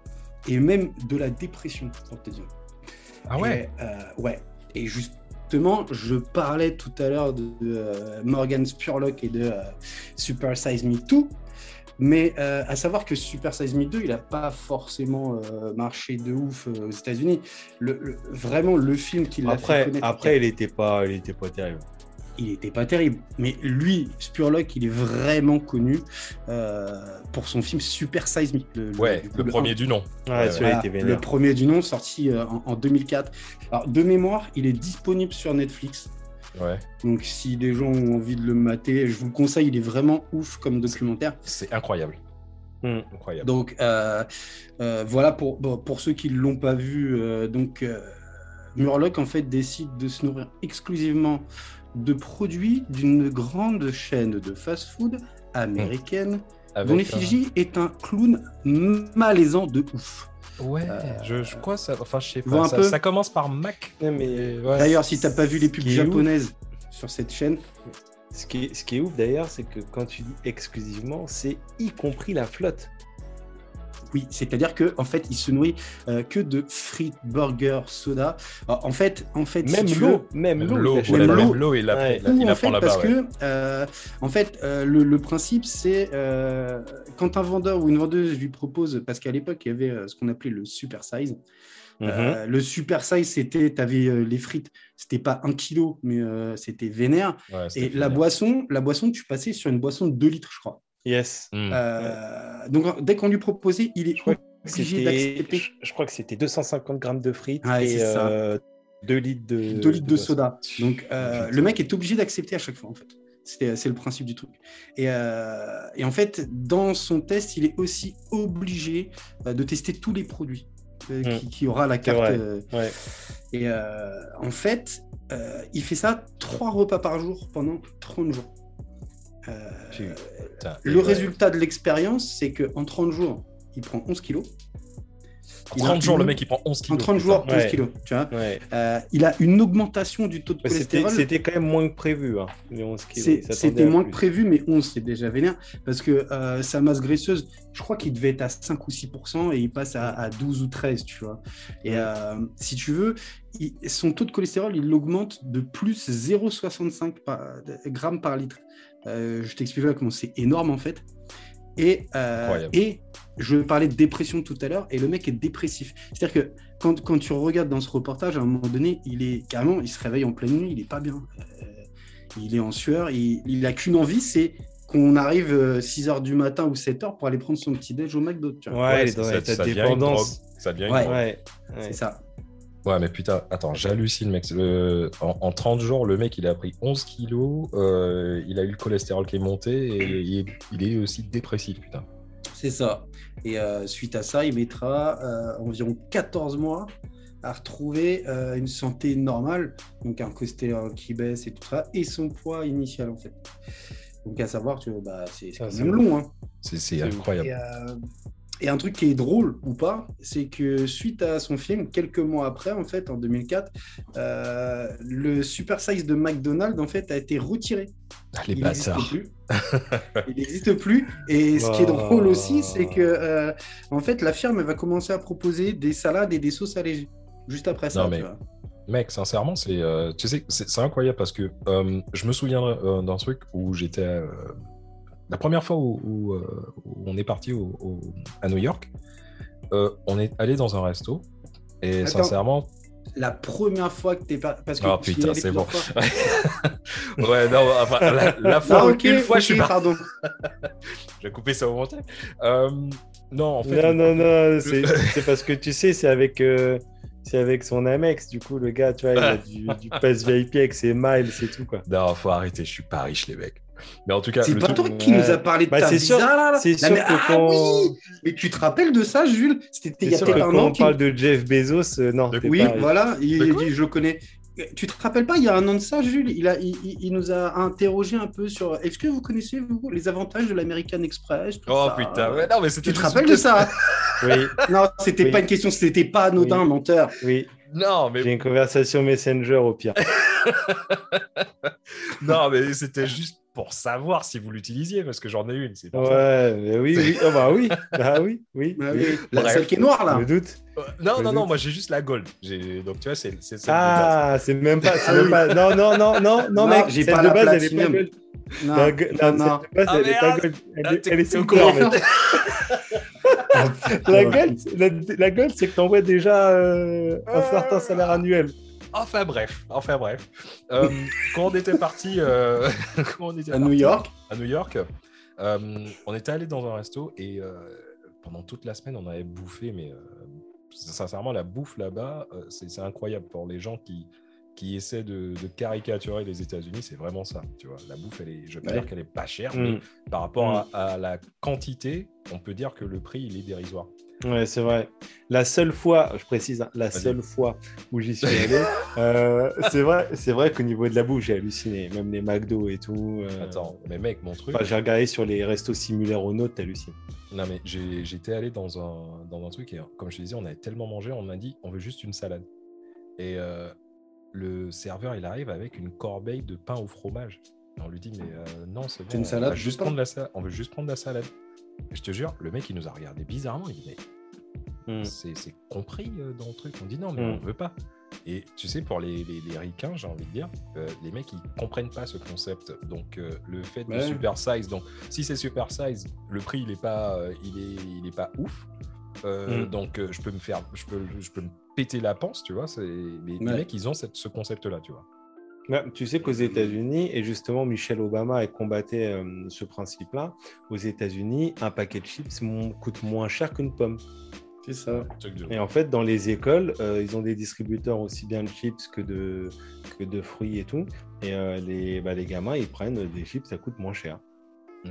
et même de la dépression, dire. Ah ouais. Et, euh, ouais. Et justement, je parlais tout à l'heure de, de, euh, Morgan Spurlock et de euh, Super Size Me 2. Mais euh, à savoir que Super Size Me 2, il n'a pas forcément euh, marché de ouf euh, aux États-Unis. Le, le- vraiment, le film qui l'a fait Après, connaître, après, il était pas, il était pas terrible. Il n'était pas terrible. Mais lui, Spurlock, il est vraiment connu euh, pour son film Super Size Me. Le, Ouais, le premier du nom. Ouais, Voilà, était le premier du nom, sorti euh, en, en 2004. Alors, de mémoire, il est disponible sur Netflix. Ouais. Donc, si des gens ont envie de le mater, je vous le conseille. Il est vraiment ouf comme documentaire. C'est incroyable. Hmm. Incroyable. Donc, euh, euh, voilà pour, bon, pour ceux qui ne l'ont pas vu. euh, donc, euh, Murloc, en fait, décide de se nourrir exclusivement de produits d'une grande chaîne de fast-food américaine, Avec dont un- l'effigie est un clown malaisant de ouf. Ouais, Euh, je, je crois ça. Enfin, je sais pas. un Ça, peu ça commence par Mac. Mais ouais. D'ailleurs, si t'as pas vu les pubs ouf. japonaises sur cette chaîne, ce qui est, ce qui est ouf d'ailleurs, c'est que quand tu dis exclusivement, c'est y compris la flotte. Oui, c'est-à-dire que en fait, il se nourrit euh, que de frites, burgers, soda. Alors, en fait, en fait, si Même l'eau, même l'eau. même l'eau. il la Ouais. il, là-bas. parce ouais. que, euh, en fait, euh, le, le principe, c'est euh, quand un vendeur ou une vendeuse lui propose, parce qu'à l'époque, il y avait euh, ce qu'on appelait le super size. Mhm. Euh, le super size, c'était, tu avais les frites, c'était pas un kilo, mais euh, c'était vénère. Ouais, Et la boisson, la boisson, tu passais sur une boisson de 2 litres, je crois. Yes. Hmm. Euh, donc, dès qu'on lui proposait, il est Je crois que obligé d'accepter Je, crois que c'était 250 grammes de frites Ouais, et euh, 2 litres de, 2 litres de, soda. Donc, euh, le mec est obligé d'accepter à chaque fois, en fait. C'est c'est le principe du truc. Et, euh, et en fait, dans son test, il est aussi obligé euh, de tester tous les produits euh, Mm. qui, qui aura la carte. euh, Ouais. et euh, en fait, euh, il fait ça trois repas par jour pendant 30 jours. Euh, le ouais. résultat de l'expérience, c'est qu'en 30 jours, il prend 11 kilos. En il a 30 jours, une- le mec, il prend 11 En kilos. 30 putain. jours, 11 Ouais. kilos. Tu vois Ouais. Euh, il a une augmentation du taux de cholestérol. c'était quand même moins que prévu, hein, les 11 kilos. C'est- Il s'attendait C'était moins que prévu, mais 11, c'est déjà vénère. Parce que euh, sa masse graisseuse, je crois qu'il devait être à 5 ou 6% et il passe à, à 12 ou 13, tu vois. Et Ouais. euh, si tu veux, il- son taux de cholestérol, il augmente de plus 0,65 par- grammes par litre. Euh, je t'expliquerai comment c'est énorme en fait. Et, euh, et je parlais de dépression tout à l'heure, et le mec est dépressif. C'est-à-dire que quand, quand tu regardes dans ce reportage, à un moment donné, il est carrément, il se réveille en pleine nuit, il est pas bien. Euh, il est en sueur, il, il a qu'une envie, c'est qu'on arrive euh, 6 h du matin ou 7 h pour aller prendre son petit déj au McDo. tu vois. Ouais, Ouais, il est ça- dans ça- ta ça devient une dépendance. drogue. Ça devient une Ouais. drogue. Ouais. C'est ça. Ouais, mais putain, attends, j'hallucine, mec. Le- En, en 30 jours, le mec, il a pris 11 kilos, euh, il a eu le cholestérol qui est monté et il est, il est aussi dépressif, putain. C'est ça. Et euh, suite à ça, il mettra euh, environ 14 mois à retrouver euh, une santé normale, donc un cholestérol qui baisse et tout ça, et son poids initial en fait. Donc à savoir que bah, c'est Ah, quand c'est même long. hein. C'est incroyable. Et, euh, et un truc qui est drôle ou pas, c'est que suite à son film, quelques mois après, en fait, en 2004, euh, le Super Size de McDonald's en fait a été retiré. Ah, les il n'existe plus. il n'existe plus. Et ce qui est drôle aussi, c'est que euh, en fait, la firme elle va commencer à proposer des salades et des sauces allégées juste après ça. Non, tu mais- vois. Mec, sincèrement, c'est euh, tu sais, c'est incroyable parce que je me souviens d'un truc où j'étais la première fois où, où, euh, où on est parti au- à New York, euh, on est allé dans un resto et Attends. sincèrement, La première fois que t'es parce que Oh, y putain, c'est bon. ouais, non, enfin, la, la fois, Ah, une fois, je suis parti. pardon. Je vais couper ça au montage. Euh, non, en fait. Non, non, non, c'est c'est parce que tu sais, c'est avec, euh, c'est avec son Amex. Du coup, le gars, tu vois, il a du, du pass VIP avec ses miles, c'est tout, quoi. Non, faut arrêter, je suis pas riche, les mecs. Mais en tout cas, C'est pas truc- toi qui nous a parlé de Bah, ta c'est sûr- visa, là, là C'est sûr mais- que ah quand, oui Mais tu te rappelles de ça, Jules? C'était il y a peut-être un quand an. on parle de Jeff Bezos, euh, non, De- Oui, pas voilà, il, il- je le connais. Tu te rappelles pas, il y a un an de ça, Jules, il, a, il, il- il nous a interrogé un peu sur est-ce que vous connaissez vous, les avantages de l'American Express tout Oh ça? putain, ouais, non, mais c'était Tu te rappelles de ça? Oui, Non, c'était Oui. pas une question, c'était pas anodin, Oui. menteur. oui. Non, mais J'ai une conversation Messenger au pire. non, mais c'était juste pour savoir si vous l'utilisiez parce que j'en ai une. C'est pour. Ouais, mais oui, oui. Oh, bah oui, bah oui, oui. Ah oui. oui, la- Bref. celle qui est noire, là. Le doute. Euh, Non, Le non, non, doute. moi j'ai juste la gold. Donc tu vois, c'est. Ah, c'est même pas, Ah même oui. pas. Non, non, non, non, non, Non, mec. j'ai celle pas de la base, elle est pas gold. Non, La non, non, non. base, Ah, elle est pas gold. Elle Ah, est- Elle est au courant. mec. La gold, la, la gold, c'est que t'envoies déjà euh, un certain salaire annuel. Enfin bref, enfin bref. Euh, quand on était parti, euh, À New York. à New York, euh, on était allé dans un resto et pendant toute la semaine, on avait bouffé, mais sincèrement, la bouffe là-bas, c'est incroyable pour les gens qui qui essaient de, de caricaturer les États-Unis, c'est vraiment ça. Tu vois, la bouffe, elle est, je veux pas Ouais. dire qu'elle est pas chère, Mm. mais par rapport Mm. à, à la quantité, on peut dire que le prix il est dérisoire. Ouais, c'est vrai. La seule fois, je précise, hein, la seule fois où j'y suis allé, euh, c'est vrai, c'est vrai qu'au niveau de la bouffe, j'ai halluciné. Même les McDo et tout. euh, Attends, mais mec, mon truc. Enfin, j'ai regardé sur les restos similaires aux nôtres, t'hallucines. Non, mais j'ai- j'étais allé dans un, dans un truc et comme je te disais, on avait tellement mangé, on m'a dit on veut juste une salade. Et euh, le serveur, il arrive avec une corbeille de pain au fromage. Et on lui dit mais euh, non, c'est bon, une on, salade juste prendre la on veut juste prendre la salade. Et je te jure, le mec, il nous a regardé bizarrement. Il dit mais Mm. c'est compris euh, dans le truc. On dit non, mais Mm. on veut pas. Et tu sais, pour les, les, les ricains, j'ai envie de dire, euh, les mecs, ils comprennent pas ce concept. Donc, euh, le fait de super size, donc si c'est super size, le prix, il est pas, euh, il est, il est pas ouf. Euh, Mm. Donc, je peux me faire, je peux, je peux me péter la panse, tu vois. Mais les mecs, ils ont cette, ce concept-là, tu vois. Tu sais qu'aux États-Unis, et justement Michelle Obama a combatté euh, ce principe-là, aux États-Unis, un paquet de chips coûte moins cher qu'une pomme. C'est ça. Et en fait, dans les écoles, euh, ils ont des distributeurs aussi bien de chips que de, que de fruits et tout. Et euh, les, bah, les gamins, ils prennent des chips, ça coûte moins cher. Mm.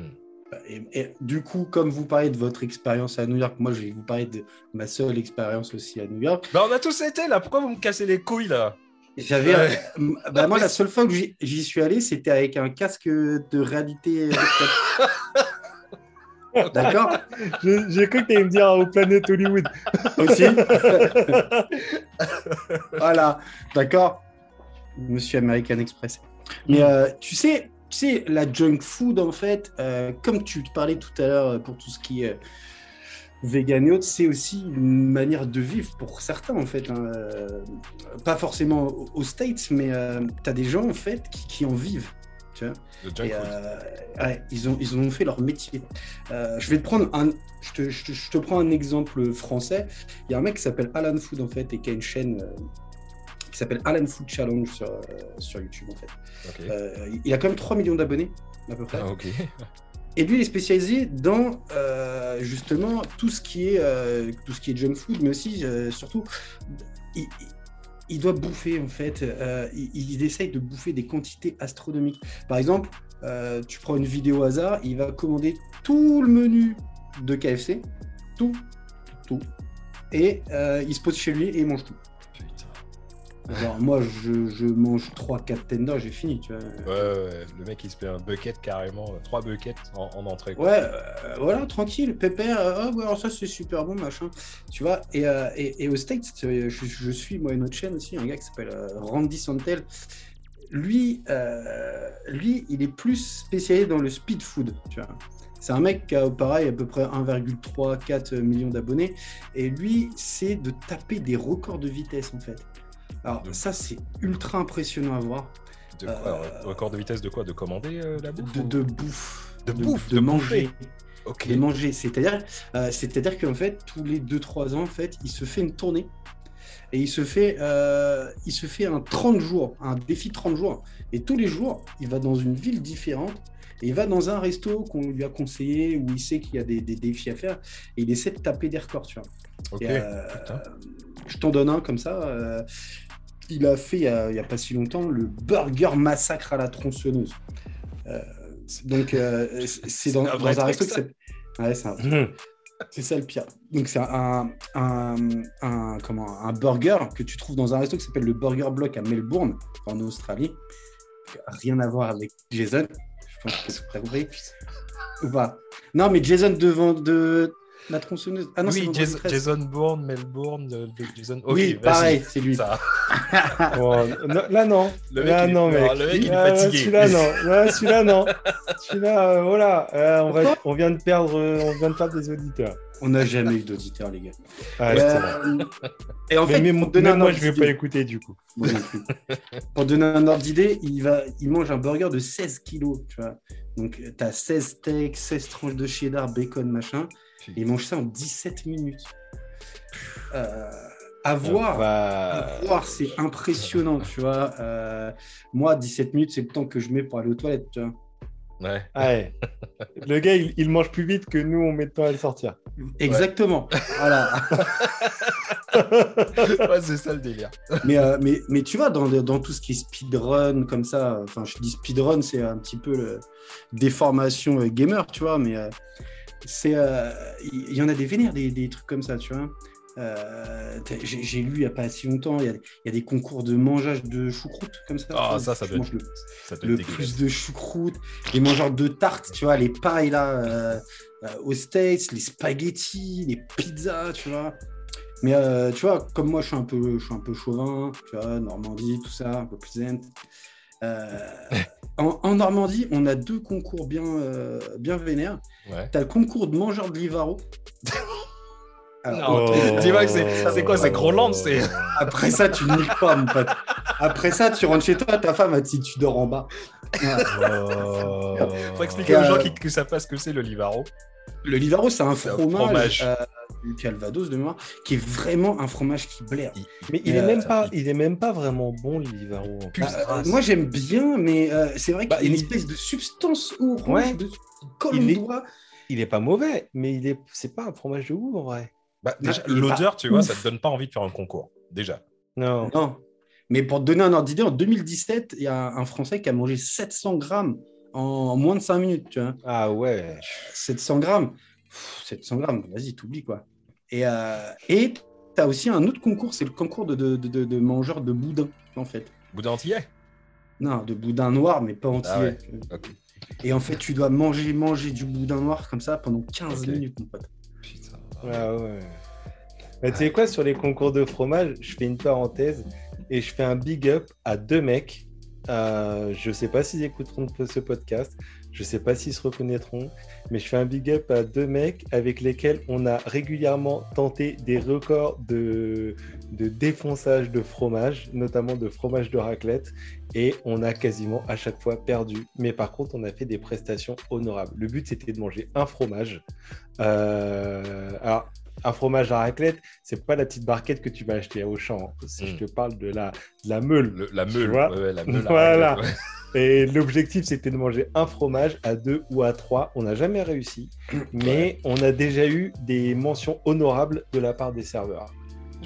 Et, et du coup, comme vous parlez de votre expérience à New York, moi je vais vous parler de ma seule expérience aussi à New York. Bah, on a tous été là. Pourquoi vous me cassez les couilles là? J'avais, Ouais. euh, bah, moi la seule fois que j'y suis allé, c'était avec un casque de réalité virtuelle. D'accord? J'ai cru que tu allais me dire au Planète Hollywood. Aussi. voilà, d'accord? Monsieur American Express. Mais euh, tu sais, tu sais, la junk food, en fait, euh, comme tu te parlais tout à l'heure euh, pour tout ce qui est euh, vegan et autres, c'est aussi une manière de vivre pour certains, en fait. hein, euh, pas forcément aux States, mais tu as des gens, en fait, qui, qui en vivent. Tu vois et, euh, ouais, ils, ont, ils ont fait leur métier. Euh, je vais te prendre un. Je te, je te- je te prends un exemple français. Il y a un mec qui s'appelle Alan Food en fait et qui a une chaîne euh, qui s'appelle Alan Food Challenge sur, euh, sur YouTube en fait. Euh, il a quand même 3 millions d'abonnés à peu près. Ah. Et lui, il est spécialisé dans euh, justement tout ce qui est euh, tout ce qui est junk food, mais aussi euh, surtout, il, doit bouffer en fait. il, il essaye de bouffer des quantités astronomiques. Par exemple, tu prends une vidéo au hasard, il va commander tout le menu de KFC, tout, tout, et il se pose chez lui et il mange tout. Alors moi, je, je mange 3-4 tenders, j'ai fini, tu vois. Ouais, ouais, le mec il se fait un bucket carrément, euh, trois buckets en, en entrée. quoi. Ouais, euh, voilà, tranquille, pépère, euh, ah ouais, alors ça c'est super bon, machin, tu vois. Et, euh, et, et aux States, je, je suis, moi, une autre chaîne aussi, un gars qui s'appelle euh, Randy Santel. Lui, lui, il est plus spécialisé dans le speed food, tu vois. C'est un mec qui a, pareil, à peu près 1,34 millions d'abonnés. Et lui, c'est de taper des records de vitesse, en fait. Alors, De- ça, c'est ultra impressionnant à voir. De quoi Euh, Record de vitesse de quoi De commander euh, la bouffe De, ou- de bouffe. De bouffe, de, manger. Ok. de manger. C'est-à-dire, euh, c'est-à-dire qu'en fait, tous les 2-3 ans, en fait, il se fait une tournée et il se fait, il se fait un 30 jours, un défi 30 jours. Et tous les jours, il va dans une ville différente et il va dans un resto qu'on lui a conseillé où il sait qu'il y a des, des défis à faire et il essaie de taper des records, tu vois. Et, euh, je t'en donne un comme ça. euh, il a fait, il y a, pas si longtemps, le Burger Massacre à la tronçonneuse. Euh, donc, c'est- dans, un dans resto ça. Ouais, c'est un- c'est ça le pire. Donc, c'est un, un, un- comment, un burger que tu trouves dans un resto qui s'appelle le Burger Block à Melbourne, en Australie. Rien à voir avec Jason. Je pense que c'est compris. Ou pas Non, mais Jason devant de la tronçonneuse. Ah non, c'est oui, Jason, 13. Jason Bourne, Melbourne, euh, de Jason. Oui, pareil, c'est lui. Ça. Bon, non, là, non. Le mec, là, il est- non, mec. le mec, il est Ah, fatigué. Celui-là, non. Ouais, celui-là, non. Celui-là, euh, voilà. Euh, on, va, on, vient de perdre, euh, on vient de perdre des auditeurs. On n'a jamais eu d'auditeurs, les gars. Ah, euh, et en Mais fait, même, pour donner même un moi, je vais pas écouter du coup. Pour donner un ordre d'idée, il, va, il mange un burger de 16 kilos, tu vois. Donc, tu as 16 steaks, 16 tranches de cheddar, bacon, machin. Et il mange ça en 17 minutes. Euh, à voir, Bah, à voir, c'est impressionnant, tu vois. Euh, moi, 17 minutes, c'est le temps que je mets pour aller aux toilettes, tu vois. Ouais. ouais. Le gars, il, il mange plus vite que nous, on met le temps à le sortir. Exactement. Voilà. ouais, c'est ça le délire. mais, euh, mais, mais tu vois, dans, dans tout ce qui est speedrun, comme ça, enfin, je dis speedrun, c'est un petit peu le déformation euh, gamer, tu vois, mais euh, c'est. euh, Il y, en a des vénères, des, des trucs comme ça, tu vois. Euh, J'ai lu il n'y a pas si longtemps, il y, a- il y a des concours de mangeage de choucroute comme ça. Ah, ça, ça tu doit manges le, Ça doit le être plus de choucroute, les mangeurs de tartes, tu vois, les pailles là, euh, euh, aux States, les spaghettis, les pizzas, tu vois. Mais tu vois, comme moi, je suis un peu, je suis un peu chauvin, tu vois, Normandie, tout ça, un peu plaisant. Euh, en, en Normandie, on a deux concours bien, bien vénères. Ouais. Tu as le concours de mangeurs de Livaro. Alors, Oh. dis-moi que c'est- quoi, c'est Groenland, c'est- Après ça, tu niques pas, mon pote. Après ça, tu rentres chez toi, ta femme a dit tu dors en bas. Oh. Faut expliquer Euh, aux gens qui, que ça fasse ce que c'est le Livaro. Le Livaro, c'est un fromage, euh, du Calvados de mémoire, qui est vraiment un fromage qui blaire. Il- Mais il Euh, est même pas, il est même pas vraiment bon, le Livaro. Bah, euh, moi, j'aime bien, mais euh, c'est vrai Bah, qu'il y a une il- espèce de substance orange Ouais. de est- doigt. Il est pas mauvais, mais il est, c'est pas un fromage de ouf en vrai. Bah, déjà, l'odeur, tu vois, ouf. ça te donne pas envie de faire un concours. Déjà. Non. Non. Mais pour te donner un ordre d'idée, en 2017, il y a un Français qui a mangé 700 grammes en moins de 5 minutes, tu vois. Ah ouais. 700 grammes. Pff, 700 grammes, vas-y, t'oublies quoi. Et euh, et tu as aussi un autre concours, c'est le concours de, de, de, de mangeurs de boudin, en fait. Boudin antillais? Non, de boudin noir, mais pas entier. Ah ouais. Ok. Et en fait, tu dois manger, manger du boudin noir comme ça pendant 15 Ok. minutes, mon pote. Ah ouais. Tu sais quoi, sur les concours de fromage, je fais une parenthèse et je fais un big up à deux mecs. Euh, je sais pas s'ils écouteront ce podcast, je sais pas s'ils se reconnaîtront, mais je fais un big up à deux mecs avec lesquels on a régulièrement tenté des records de, de défonçage de fromage, notamment de fromage de raclette, et on a quasiment à chaque fois perdu. Mais par contre, on a fait des prestations honorables. Le but, c'était de manger un fromage. Euh, alors, un fromage à raclette, c'est pas la petite barquette que tu vas acheter au champ. Je Mm. te parle de la, de la meule. Le- la meule. vois ouais, ouais, la meule. à Voilà. raclette, ouais. Et l'objectif, c'était de manger un fromage à deux ou à trois. On n'a jamais réussi, mais on a déjà eu des mentions honorables de la part des serveurs.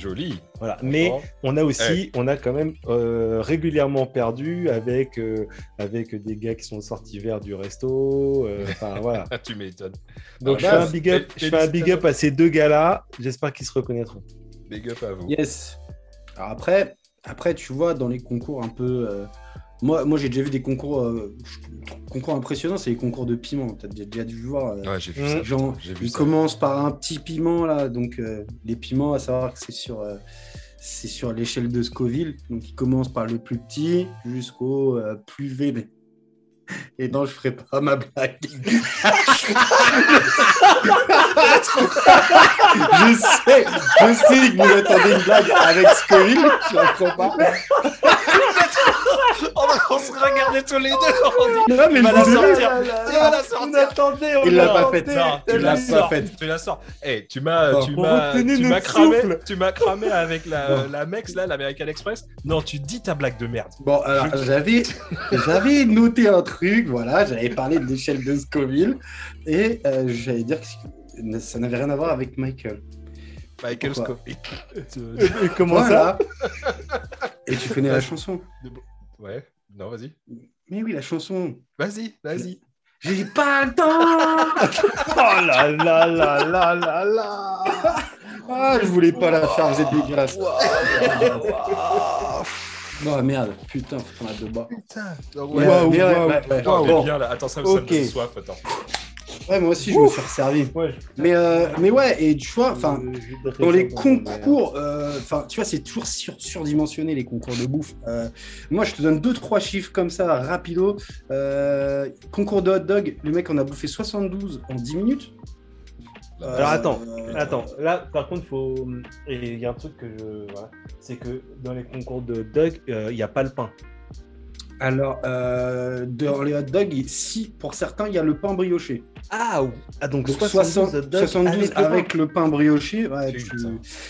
Joli. Voilà. Mais on a aussi, on a quand même euh, régulièrement perdu avec, euh, avec des gars qui sont sortis vers du resto. euh, Enfin, voilà. Ah, tu m'étonnes. Donc, je fais un big up, je fais un big up à ces deux gars-là. J'espère qu'ils se reconnaîtront. Big up à vous. Yes. Alors après, après, tu vois, dans les concours un peu. Moi, moi j'ai déjà vu des concours, euh, concours impressionnants, c'est les concours de piment. Tu as déjà dû voir. euh, Ouais, j'ai vu Mm. ça. Genre, J'ai vu il ça. commence par un petit piment là, donc euh, les piments, à savoir que c'est sur, euh, c'est sur l'échelle de Scoville, donc il commence par le plus petit jusqu'au euh, plus véné. Et non, je ferai pas ma blague. je sais, je sais que vous attendez une blague avec Scoville, je la ferai pas. On se regardait tous les deux. On dit, Non, mais Il va la sortir. Il va la sortir. attendait, Il l'a pas faite. Non, tu Elle la l'a pas faite. Tu la sors. Eh, tu m'as, Bon, tu m'as, tu m'as cramé, tu m'as cramé avec la, Bon. la Mex là, l'American Express. Non, tu dis ta blague de merde. Bon, alors j'avais, j'avais noté un truc, voilà, j'avais parlé de l'échelle de Scoville et euh, j'allais dire que ça n'avait rien à voir avec Michael. Michael Pourquoi Scofield. Et comment ça? Et tu connais la chanson Ouais. Non, vas-y. Mais oui, la chanson. Vas-y, vas-y. J'ai pas le temps Oh là là là là là là Ah, je voulais pas la faire, vous êtes dégueulasse. Oh merde, putain, faut qu'on a deux bas. Putain. Ouais, Waouh, waouh, bien là. Attends, ça, ça Ok. me donne soif. Attends. ouais, moi aussi, je me suis resservi. Ouais, Mais, euh, mais ouais, et tu vois, enfin, Dans les concours, euh, enfin, tu vois, c'est toujours sur- surdimensionné les concours de bouffe. Euh, moi, je te donne deux, trois chiffres comme ça, rapido. Euh, concours de hot dog, le mec en a bouffé 72 en 10 minutes. Alors attends, euh, Attends, là par contre, faut. Et il y a un truc que je. Voilà. C'est que dans les concours de dog, euh, il n'y a pas le pain. Alors, euh, dans les hot dogs, si pour certains, il y a le pain brioché. Ah, ah donc, Donc 72, 72, hot dogs 72 avec, le le, pain brioché. Ouais, tu-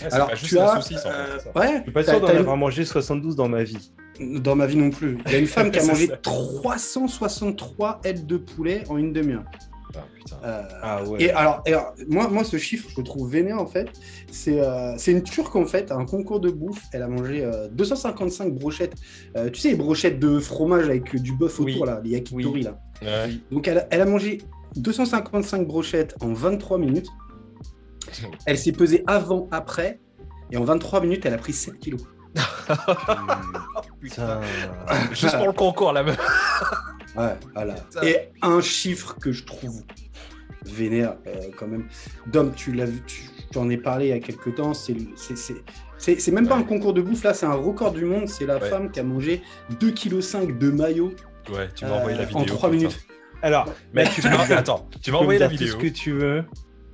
Alors, tu as. saucisse, en fait, euh, ouais, Je suis pas sûr d'en avoir mangé 72 dans ma vie. Dans ma vie non plus. Il y a une femme qui a mangé ça. 363 ailes de poulet en une demi-heure. Ah, putain. Euh, Euh, Ah ouais. Et alors, et alors, moi, moi, ce chiffre, je le trouve vénère en fait. C'est euh, c'est une Turque en fait, à un concours de bouffe. Elle a mangé euh, 255 brochettes. Euh, tu sais, les brochettes de fromage avec euh, du bœuf autour, Oui. là, les yakitori Oui. là. Ouais. Donc, elle a, elle a mangé 255 brochettes en 23 minutes. Elle s'est pesée avant, après. Et en 23 minutes, elle a pris 7 kilos. Putain. Juste pour le concours, là. Ouais, voilà. Et un chiffre que je trouve vénère euh, quand même. Dom, tu l'as vu, tu en ai parlé il y a quelques temps. C'est le- c'est- c'est- c'est- c'est même pas un concours de bouffe là, c'est un record du monde. C'est la Ouais. femme qui a mangé 2,5 kg de maillot Ouais, tu m'as envoyé la euh, vidéo. en 3 putain. minutes. Alors, Mais tu peux m'as me- attends, tu tu m'as peux envoyé la dire vidéo. tout ce que tu veux,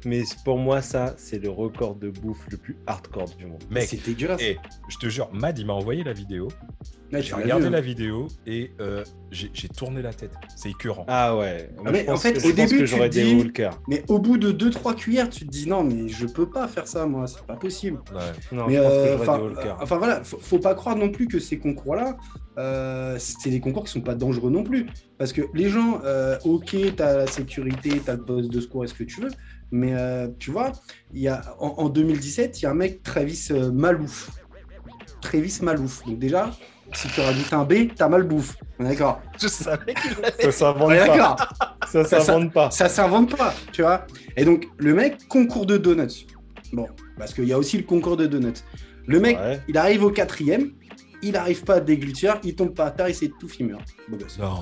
mais pour moi, ça, c'est le record de bouffe le plus hardcore du monde. Mec, c'est dégueulasse. et je te jure, Mad, il m'a envoyé la vidéo. J'ai regardé vu, hein. la vidéo et euh, j'ai j'ai tourné la tête. C'est écœurant. Ah ouais. Moi, mais en fait, que- au début, tu te dis-. Mais au bout de 2-3 cuillères, tu te dis non, mais je peux pas faire ça, moi, c'est pas possible. Ouais. Non, Mais euh, enfin euh, voilà, faut, faut pas croire non plus que ces concours-là, euh, c'est des concours qui sont pas dangereux non plus. Parce que les gens, euh, ok, t'as la sécurité, t'as le poste de secours, est-ce que tu veux, mais euh, tu vois, il y a, en, en 2017, il y a un mec, Travis euh, Malouf. Travis Malouf. Donc déjà, si tu rajoutes un B, t'as Malbouffe. On est D'accord. Je savais qu'il. Ça s'invente On est pas. d'accord. Ça s'invente pas. Ça s'invente pas, tu vois. Et donc, le mec, concours de donuts. Bon, parce qu'il y a aussi le concours de donuts. Le mec, Ouais. il arrive au quatrième, il n'arrive pas à déglutir, il tombe par terre, il s'étouffe, il meurt. Beau gosse. Non.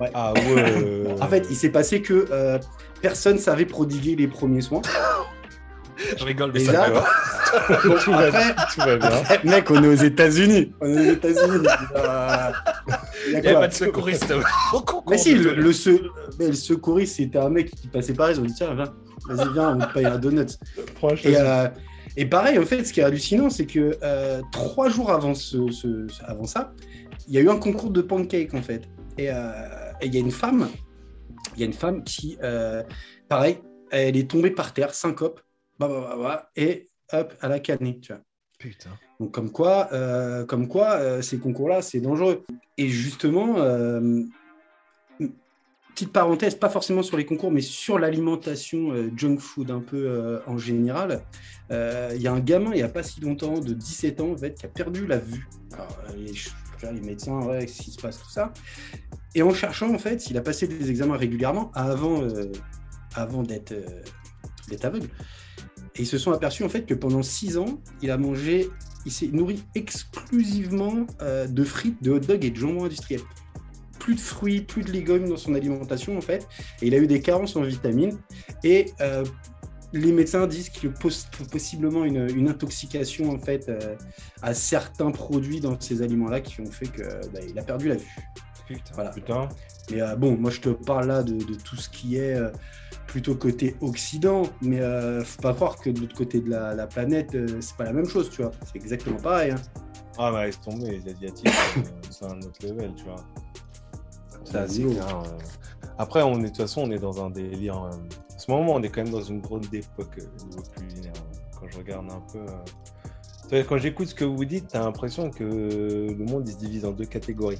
Ouais. Ah ouais. En fait, il s'est passé que euh, personne savait prodiguer les premiers soins. Je rigole, mais Et ça là- va. Bon, tout, va, après, tout va bien. après, mec, on est aux États-Unis. On est aux États-Unis. Euh, il y a Il n'y avait pas de secouriste au concours Mais si, le, le, se- mais le secouriste, c'était un mec qui passait par là. Ils ont dit tiens, viens, vas-y, viens, on te paye un donut. Et, euh, et pareil, en fait, ce qui est hallucinant, c'est que euh, trois jours avant, ce, ce- ce- avant ça, il y a eu un concours de pancakes, en fait. Et euh, il y a une femme, il y a une femme qui, euh, pareil, elle est tombée par terre, syncope, bah, bah, bah, bah, et hop, elle a canné, tu vois. Putain. Donc comme quoi, euh, comme quoi euh, ces concours-là, c'est dangereux. Et justement, euh, petite parenthèse, pas forcément sur les concours, mais sur l'alimentation junk food un peu en général. Il y a un gamin, il n'y a pas si longtemps, de 17 ans, en fait, qui a perdu la vue. Alors, les, médecins, ouais, qu'est-ce qui se passe, tout ça. Et en cherchant, en fait, il a passé des examens régulièrement avant, avant d'être d'être aveugle. Et ils se sont aperçus en fait que pendant six ans, il a mangé, il s'est nourri exclusivement euh, de frites, de hot dogs et de jambon industriel. Plus de fruits, plus de légumes dans son alimentation en fait. Et il a eu des carences en vitamines. Et euh, les médecins disent qu'il y a pos- possiblement une, une intoxication en fait euh, à certains produits dans ces aliments-là qui ont fait qu'il a perdu la vue. Putain. Voilà. Putain. Mais euh, bon, moi je te parle là de, de tout ce qui est euh, plutôt côté Occident, mais euh, faut pas croire que de l'autre côté de la, la planète, euh, c'est pas la même chose, tu vois. C'est exactement pareil. hein. Ah bah laisse tomber, les Asiatiques, euh, c'est un autre level, tu vois. C'est clair. euh. Après, on est, de toute façon, on est dans un délire. euh, En ce moment, on est quand même dans une grande époque niveau culinaire. euh, Quand je regarde un peu. Quand j'écoute ce que vous dites, t'as l'impression que le monde il se divise en deux catégories.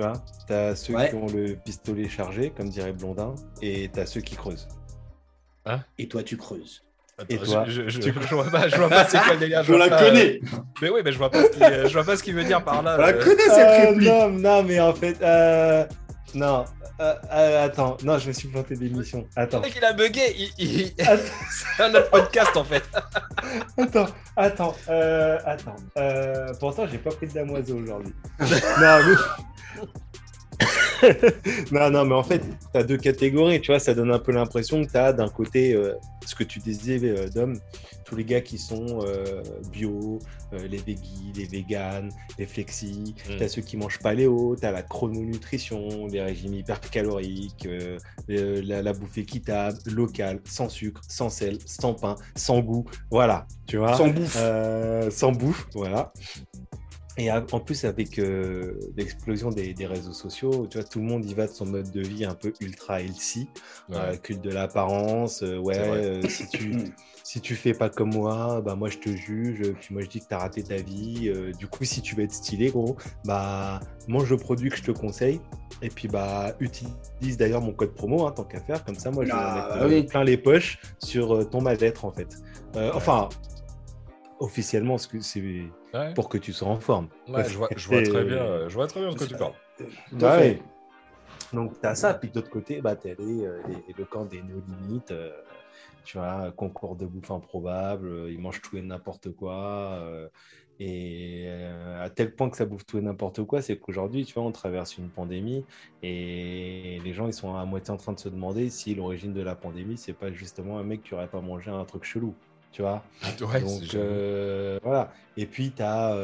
Tu vois T'as ceux Ouais. qui ont le pistolet chargé, comme dirait Blondin, et t'as ceux qui creusent. Et toi, tu creuses. Et toi je, je, je, Tu- je vois pas, je vois pas c'est quoi le délire. Je la pas, connais euh, Mais oui, mais je vois pas ce qu'il, je vois pas ce qu'il veut dire par là. Je la euh. connais cette Euh, réplique non, non, mais en fait, euh, non, euh, euh, attends, non, je me suis planté d'émission. Attends, il a bugué. Il, il- Attends. C'est un autre podcast en fait. attends, attends, euh, attends. Euh, pourtant, j'ai pas pris de damoiseau aujourd'hui. non, mais... non, non, mais en fait, tu as deux catégories, tu vois, ça donne un peu l'impression que tu as d'un côté euh, ce que tu disais, euh, Dom, tous les gars qui sont euh, bio, euh, les veggies, les véganes, les flexi, Mm. tu as ceux qui mangent paléo, tu as la chrononutrition, les régimes hypercaloriques, la, la bouffe équitable, locale, sans sucre, sans sel, sans pain, sans goût, voilà, tu vois. Sans bouffe. Sans bouffe, voilà. Et en plus, avec euh, l'explosion des, des réseaux sociaux, tu vois, tout le monde y va de son mode de vie un peu ultra healthy, euh, culte de l'apparence. euh, ouais, si tu si tu fais pas comme moi, bah moi je te juge, puis moi je dis que tu as raté ta vie. du coup, si tu veux être stylé, gros, bah mange le produit que je te conseille. Et puis bah utilise d'ailleurs mon code promo, hein, tant qu'à faire, comme ça moi je vais Ah, mettre bah oui. plein les poches sur ton mal-être en fait. Enfin, officiellement, ce que c'est Ouais. pour que tu sois en forme. Ouais, je vois, je vois très bien, je vois très bien de quoi tu parles. Ouais. Donc, tu as ça. Puis de l'autre côté, bah, tu as les, euh, les- le camp des no-limites. euh, tu vois, concours de bouffe improbable. euh, ils mangent tout et n'importe quoi. euh, et euh, à tel point que ça bouffe tout et n'importe quoi, c'est qu'aujourd'hui, tu vois, on traverse une pandémie et les gens, ils sont à moitié en train de se demander si l'origine de la pandémie, c'est pas justement un mec qui aurait pas mangé un truc chelou. Tu vois Ouais, donc euh, voilà. Et puis tu as,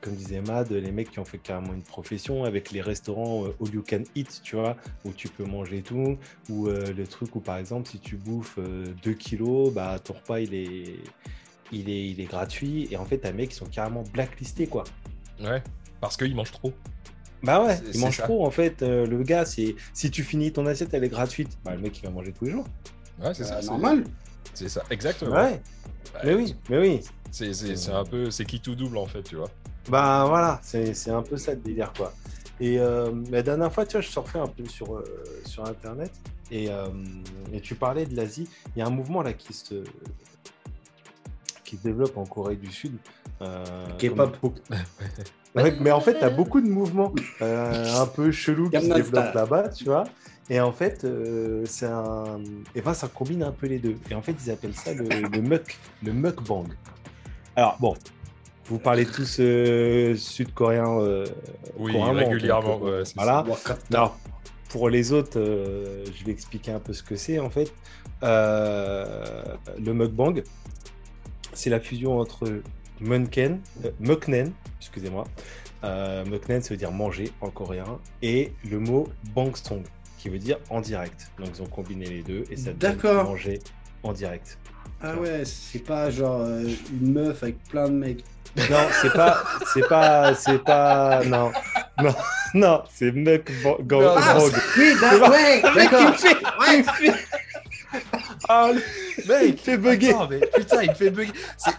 comme disait Mad, les mecs qui ont fait carrément une profession avec les restaurants euh, all you can eat, tu vois, où tu peux manger tout, ou euh, le truc où par exemple si tu bouffes 2 kilos, bah ton repas il est, il est, il est gratuit. Et en fait, t'as des mecs qui sont carrément blacklistés quoi. Ouais, parce qu'il mange trop. Bah ouais, C'est- il c'est mange ça. trop en fait. Euh, le gars, c'est si tu finis ton assiette, elle est gratuite. Bah, le mec il va manger tous les jours. Ouais, c'est ça. Euh, c'est- normal. C'est ça, exactement. Ouais, Bah, mais oui, mais oui. C'est un peu, c'est qui tout double en fait, tu vois. Bah voilà, c'est c'est un peu ça le délire quoi. Et euh, la dernière fois, tu vois, je surfais un peu sur, euh, sur internet et, euh, et tu parlais de l'Asie. Il y a un mouvement là qui se, qui se développe en Corée du Sud. euh, K-pop. comme Ouais, mais en fait, tu as beaucoup de mouvements euh, un peu chelous qui se développent là-bas, tu vois. Et en fait, euh, c'est un... et ben, ça combine un peu les deux. Et en fait, ils appellent ça le, le muck, le mukbang. Alors bon, vous parlez tous euh, sud-coréen euh, Oui, régulièrement. donc, ouais, c'est voilà. Alors, pour les autres, euh, je vais expliquer un peu ce que c'est en fait. Euh, le mukbang, c'est la fusion entre munken, euh, muknen, excusez-moi. Euh, muknen, ça veut dire manger en coréen, et le mot bangsong, qui veut dire en direct. Donc ils ont combiné les deux et ça donne D'accord. manger en direct. Ah ouais, c'est pas genre euh, une meuf avec plein de mecs. Non, c'est pas, c'est pas, c'est pas, non, non, non, c'est mukbang. Non, Ah, oui, ouais, mec, il d'accord. me fait- Ah, Mec, il fait bugger. attends, mais putain, il me fait bugger.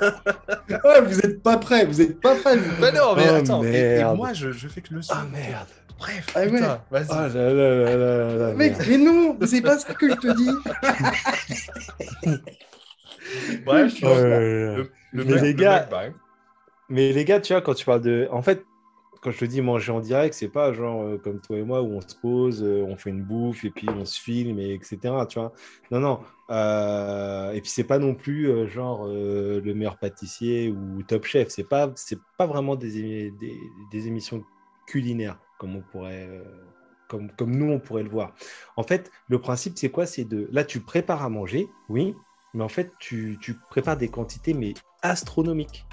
Ouais, vous êtes pas prêts, vous êtes pas prêts. vous. Bah non, mais Oh, attends. et- moi, je, je fais que le son. Ah merde. Bref, Ah ouais. putain, vas-y. Ah là là là là là. Mec, merde. mais non, c'est pas ça que je te dis. Bref, le, le Mais mec- les le gars- mec, bah, Mais les gars, tu vois, quand tu parles de. En fait, quand je te dis manger en direct, c'est pas genre euh, comme toi et moi où on se pose, euh, on fait une bouffe et puis on se filme, et etc. Tu vois. Non, non. Euh, Et puis c'est pas non plus genre le meilleur pâtissier ou Top Chef. C'est pas, c'est pas vraiment des, des, des émissions culinaires comme on pourrait. Comme, comme nous, on pourrait le voir. En fait, le principe, c'est quoi? C'est de. Là, tu prépares à manger, oui, mais en fait, tu, tu prépares des quantités, mais astronomiques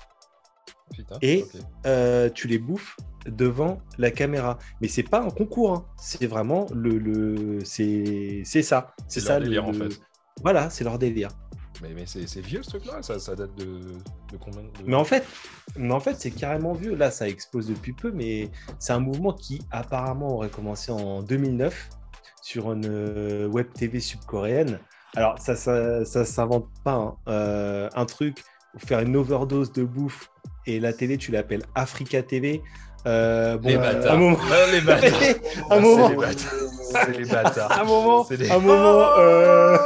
putain, Et- euh, tu les bouffes devant la caméra. Mais c'est pas un concours, hein. c'est vraiment le, le c'est c'est ça, c'est ça leur le- délire, en fait. Voilà, c'est leur délire. Mais, mais c'est c'est vieux ce truc-là, ça, ça date de, de combien de... Mais en fait, mais en fait, c'est carrément vieux. Là, ça explose depuis peu, mais c'est un mouvement qui apparemment aurait commencé en 2009 sur une euh, web TV sud-coréenne. Alors, ça, ça, ça s'invente pas. hein. Euh, un truc, faire une overdose de bouffe et la télé, tu l'appelles Africa TV. Euh, bon, les euh, bâtards. un moment, Ah, les bâtards. un moment, C'est les bâtards. C'est les bâtards. un moment, C'est des- un moment, euh,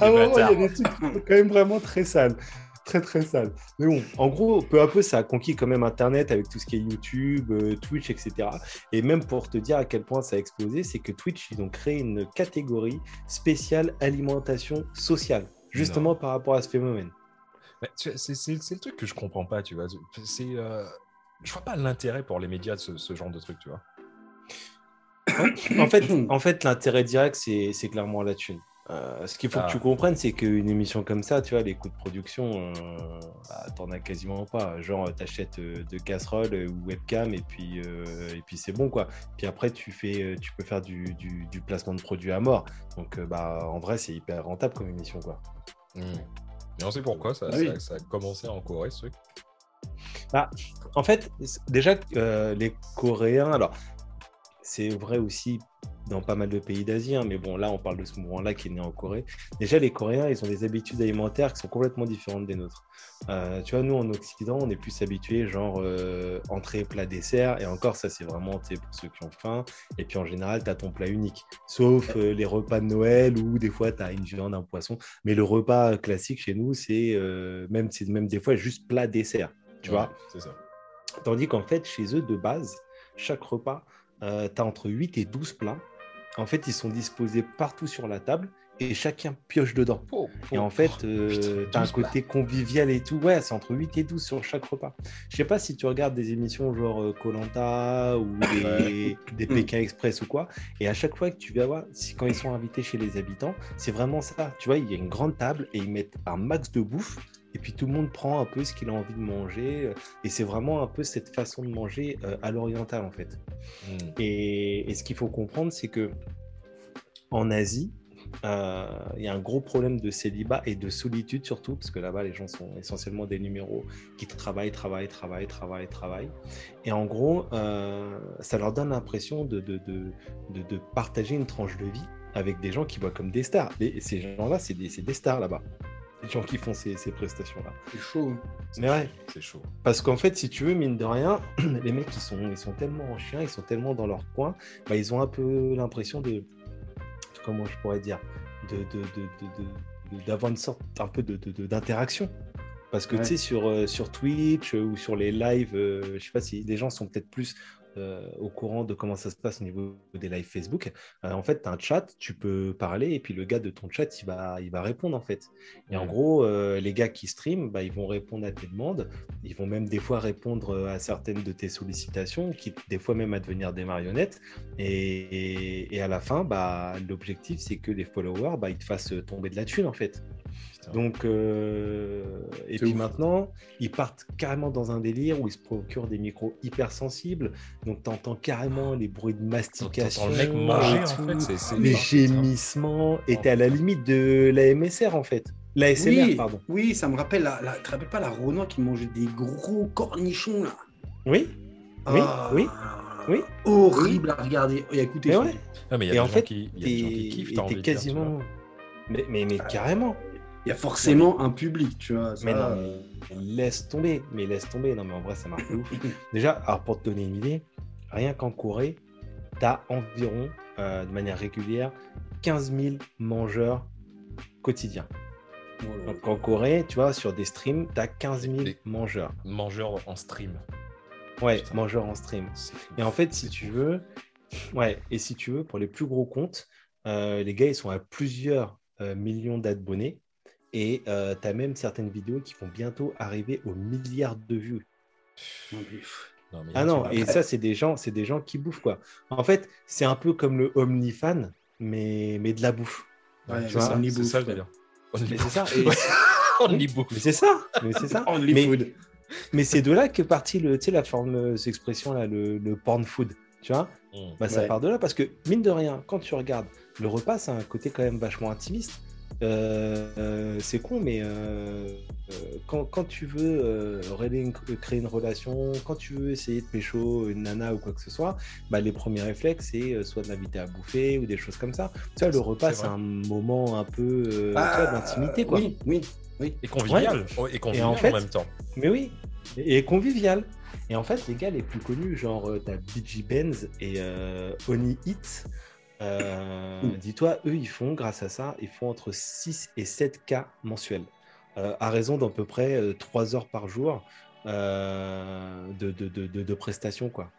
un moment, il y bâtards. a des trucs quand même vraiment très sales. Très, très sales. Mais bon, en gros, peu à peu, ça a conquis quand même Internet avec tout ce qui est YouTube, euh, Twitch, etc. Et même pour te dire à quel point ça a explosé, c'est que Twitch, ils ont créé une catégorie spéciale alimentation sociale, justement par rapport à ce phénomène. C'est le truc que je comprends pas, tu vois. C'est, euh, je vois pas l'intérêt pour les médias de ce, ce genre de truc, tu vois. En fait, en fait l'intérêt direct, c'est c'est clairement la thune. Euh, ce qu'il faut Ah. que tu comprennes, c'est qu'une émission comme ça, tu vois, les coûts de production, euh, bah, t'en as quasiment pas. Genre, t'achètes euh, deux casseroles euh, ou webcam et puis, euh, et puis c'est bon, quoi. Puis après, tu, fais, euh, tu peux faire du, du- du placement de produits à mort. Donc, euh, bah, en vrai, c'est hyper rentable comme émission, quoi. Et on sait pourquoi ça, Ah oui. ça a commencé en Corée, ce truc. En fait, déjà, euh, les Coréens, alors, c'est vrai aussi dans pas mal de pays d'Asie, hein, mais bon, là, on parle de ce mouvement-là qui est né en Corée. Déjà, les Coréens, ils ont des habitudes alimentaires qui sont complètement différentes des nôtres. Euh, tu vois, nous, en Occident, on est plus habitués, genre, euh, entrée, plat, dessert, et encore, ça, c'est vraiment, tu pour ceux qui ont faim. Et puis, en général, tu as ton plat unique, sauf les repas de Noël où des fois, tu as une viande, un poisson. Mais le repas classique chez nous, c'est même, c'est même des fois juste plat, dessert, tu Ouais, vois. C'est ça. Tandis qu'en fait, chez eux, de base, chaque repas, tu as entre 8 et 12 plats. En fait, ils sont disposés partout sur la table et chacun pioche dedans. Et en fait, euh, putain, t'as un 12 plats. côté convivial et tout. Ouais, c'est entre 8 et 12 sur chaque repas. Je sais pas si tu regardes des émissions genre Colanta ou des, des Mm. Pékin Express ou quoi. Et à chaque fois que tu vas voir, si, quand ils sont invités chez les habitants, c'est vraiment ça. Tu vois, il y a une grande table et ils mettent un max de bouffe. Et puis tout le monde prend un peu ce qu'il a envie de manger. Et c'est vraiment un peu cette façon de manger euh, à l'oriental en fait. Mm. Et, et ce qu'il faut comprendre, c'est que en Asie, euh, il y a un gros problème de célibat et de solitude surtout, parce que là-bas, les gens sont essentiellement des numéros qui travaillent, travaillent, travaillent, travaillent, travaillent. Et en gros, euh, ça leur donne l'impression de, de, de, de- de partager une tranche de vie avec des gens qui voient comme des stars. Ces gens-là, c'est des, c'est des stars là-bas. Les gens qui font ces, ces prestations-là. C'est chaud. C'est Mais ouais. C'est chaud. Parce qu'en fait, si tu veux, mine de rien, les mecs, ils sont, ils sont tellement en chien, ils sont tellement dans leur coin, bah, ils ont un peu l'impression de. Comment je pourrais dire de, de, de- de- de- de- D'avoir une sorte un peu de- de- de- d'interaction. Parce que Ouais. tu sais, sur, euh, sur Twitch euh, ou sur les lives, euh, je sais pas si les gens sont peut-être plus euh, au courant de comment ça se passe au niveau des lives Facebook, euh, en fait, tu as un chat, tu peux parler et puis le gars de ton chat, il va, il va répondre en fait. Et en gros, euh, les gars qui streament, bah, ils vont répondre à tes demandes, ils vont même des fois répondre à certaines de tes sollicitations, qui des fois même à devenir des marionnettes. Et, et- et à la fin, bah, l'objectif, c'est que les followers, bah, ils te fassent tomber de la thune en fait. Putain. Donc, euh, et puis ouf. maintenant, ils partent carrément dans un délire où ils se procurent des micros hypersensibles. Donc, tu entends carrément les bruits de mastication, le mec manger, en fait. les gémissements. Et t'es à la limite de la MSR, en fait. La SMR, Oui, pardon. oui, ça me rappelle. La, la- tu te rappelles pas la Renoir qui mangeait des gros cornichons là? Oui, Oui, Ah, oui, oui. Horrible à regarder. Et Mais ouais. Mais y a Et des en gens fait, qui, il y a des gens qui t'es kiffent, et t'as envie t'es de dire, tu vois. quasiment. Mais, mais, mais carrément. Il y a forcément un public, tu vois. ça. Mais non, mais laisse tomber, mais laisse tomber. Non, mais en vrai, ça marche ouf. Déjà, alors pour te donner une idée, rien qu'en Corée, tu as environ, euh, de manière régulière, 15 000 mangeurs quotidiens. Voilà. Donc en Corée, tu vois, sur des streams, tu as 15 000 Des- mangeurs. Mangeur en stream. Ouais, Putain. mangeurs en stream. Et en fait, si tu veux, ouais, et si tu veux, pour les plus gros comptes, euh, les gars, ils sont à plusieurs euh, millions d'abonnés. Et tu as même certaines vidéos qui vont bientôt arriver aux milliards de vues. Non, mais, pff, Non, mais Ah non, et ça, c'est des gens, c'est des gens qui bouffent quoi. En fait, c'est un peu comme le OmniFan, mais, mais de la bouffe. Ouais, c'est ça, c'est ça le c'est ça. et- Ouais. Only bouffe. mais c'est ça. Mais c'est ça. Only mais food. mais c'est de là que partit le, tu sais, la fameuse expression là, le, le porn food. Tu vois, Mm. bah, ça Ouais. part de là parce que mine de rien, quand tu regardes le repas, c'est un côté quand même vachement intimiste. Euh, euh, c'est con, mais euh, quand, quand tu veux euh, créer une relation, quand tu veux essayer de pécho une nana ou quoi que ce soit, bah, les premiers réflexes, c'est euh, soit de l'inviter à bouffer ou des choses comme ça. Tu vois, le repas, C'est un moment un peu euh, Ah, vois, d'intimité, quoi. Oui, oui, oui. Et convivial. Oh, Et convivial en fait- en même temps. Mais oui, et, convivial. Et en fait, les gars les plus connus, genre t'as BG Benz et euh, Oni Hit, euh, dis-toi, eux, ils font, grâce à ça, ils font entre 6 et 7 K mensuels, euh, à raison d'à peu près euh, 3 heures par jour euh, de, de, de, de- de prestations, quoi.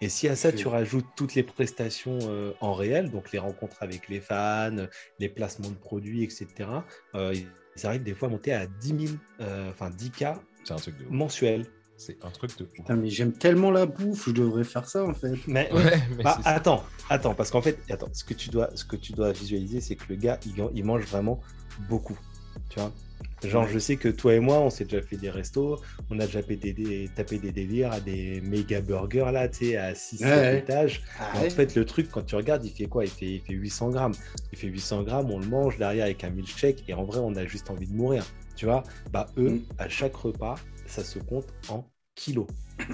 Et si à ça, tu rajoutes toutes les prestations euh, en réel, donc les rencontres avec les fans, les placements de produits, etc., euh, ils arrivent des fois à monter à 10 000, euh, enfin 10 K C'est un truc de ouf. mensuels. C'est un truc de. Putain, mais j'aime tellement la bouffe, je devrais faire ça en fait. Mais, Ouais, mais Bah, c'est ça. attends, attends, parce qu'en fait, attends, ce que tu dois, ce que tu dois visualiser, c'est que le gars, il, il mange vraiment beaucoup. Tu vois Genre, Ouais. je sais que toi et moi, on s'est déjà fait des restos, on a déjà tapé des, tapé des délires à des méga burgers, là, tu sais, à 6 Ouais, ouais. étages. Ah, En fait, le truc, quand tu regardes, il fait quoi? Il fait, il fait 800 grammes. Il fait 800 grammes, on le mange derrière avec un milkshake, et en vrai, on a juste envie de mourir. Tu vois Bah, eux, Mm. à chaque repas, ça se compte en kilos.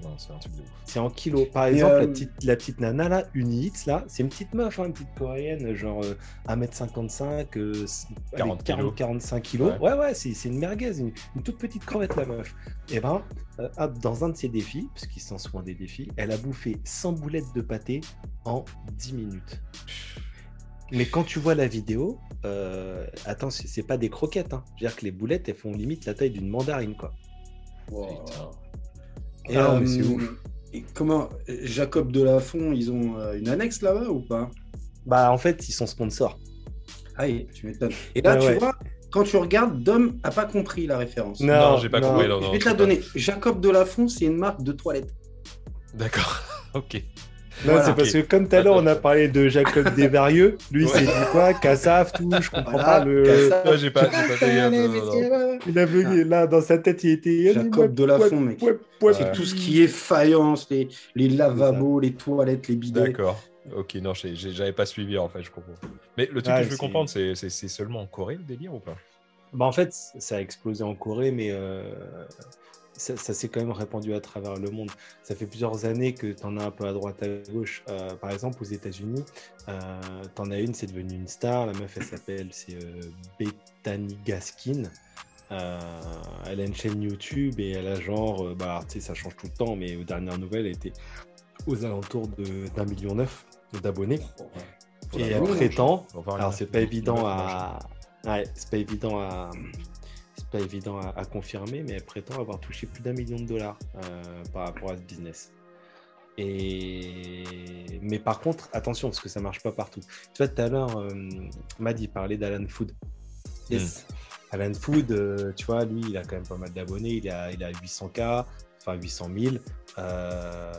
Non, c'est un truc de ouf. C'est en kilos. Par Et, exemple, euh, la, petite, la petite nana là, Unihits, là, c'est une petite meuf, hein, une petite coréenne, genre euh, 1m55, euh, s- allez, 40 kilos. 40-45 kilos. Ouais. Ouais, ouais, c'est une merguez, une, une toute petite crevette, la meuf. Et ben, euh, hop, dans un de ses défis, parce qu'ils sont souvent des défis, elle a bouffé 100 boulettes de pâté en 10 minutes. Mais quand tu vois la vidéo, euh, attends, c'est c'est pas des croquettes. Hein. Je veux dire que les boulettes, elles font limite la taille d'une mandarine, quoi. Wow. Putain. Et Euh, non, mais c'est ouf. et comment Jacob Delafont, ils ont euh, une annexe là-bas ou pas? Bah, en fait, ils sont sponsors. Ah, oui, tu m'étonnes. Et là, tu ouais. vois, quand tu regardes, Dom a pas compris la référence. Non, Non, j'ai pas non. compris. Non, je vais te la donner. Jacob Delafont, c'est une marque de toilette. D'accord. ok. Non, Voilà. c'est parce que comme tout à l'heure, on a parlé de Jacob Desvarieux. Lui, il s'est dit quoi Cassaf, tout, je comprends Voilà, pas le. J'ai pas, j'ai pas fait non, non. Il avait là dans sa tête, il était. Jacob Delafont, mec. Ouais, ouais, C'est Ouais. tout ce qui est faïence, les, les lavabos, les toilettes, les bidets. D'accord. Ok, non, j'avais pas suivi en fait, je comprends. Mais le truc que je veux comprendre, c'est c'est- c'est seulement en Corée le délire ou pas? Bah, en fait, ça a explosé en Corée, mais euh, ça, ça s'est quand même répandu à travers le monde. Ça fait plusieurs années que tu en as un peu à droite, à gauche. Euh, par exemple, aux États-Unis, euh, tu en as une, c'est devenu une star. La meuf, elle s'appelle, c'est euh, Bethany Gaskin. Euh, elle a une chaîne YouTube et elle a genre, bah, tu sais, ça change tout le temps, mais aux dernières nouvelles, elle était aux alentours d'un million neuf d'abonnés. Faut Et elle prétend, alors c'est pas évident à, ouais, c'est pas évident à, c'est pas évident à, à confirmer, mais elle prétend avoir touché plus d'un million de dollars euh, par rapport à ce business. Et... Mais par contre, attention, parce que ça marche pas partout. Tu vois, tout à l'heure, euh, Madi parlait d'Alan Food. Yes. Alan Food, euh, tu vois, lui, il a quand même pas mal d'abonnés. Il a, il a 800K, enfin 800 000. Euh,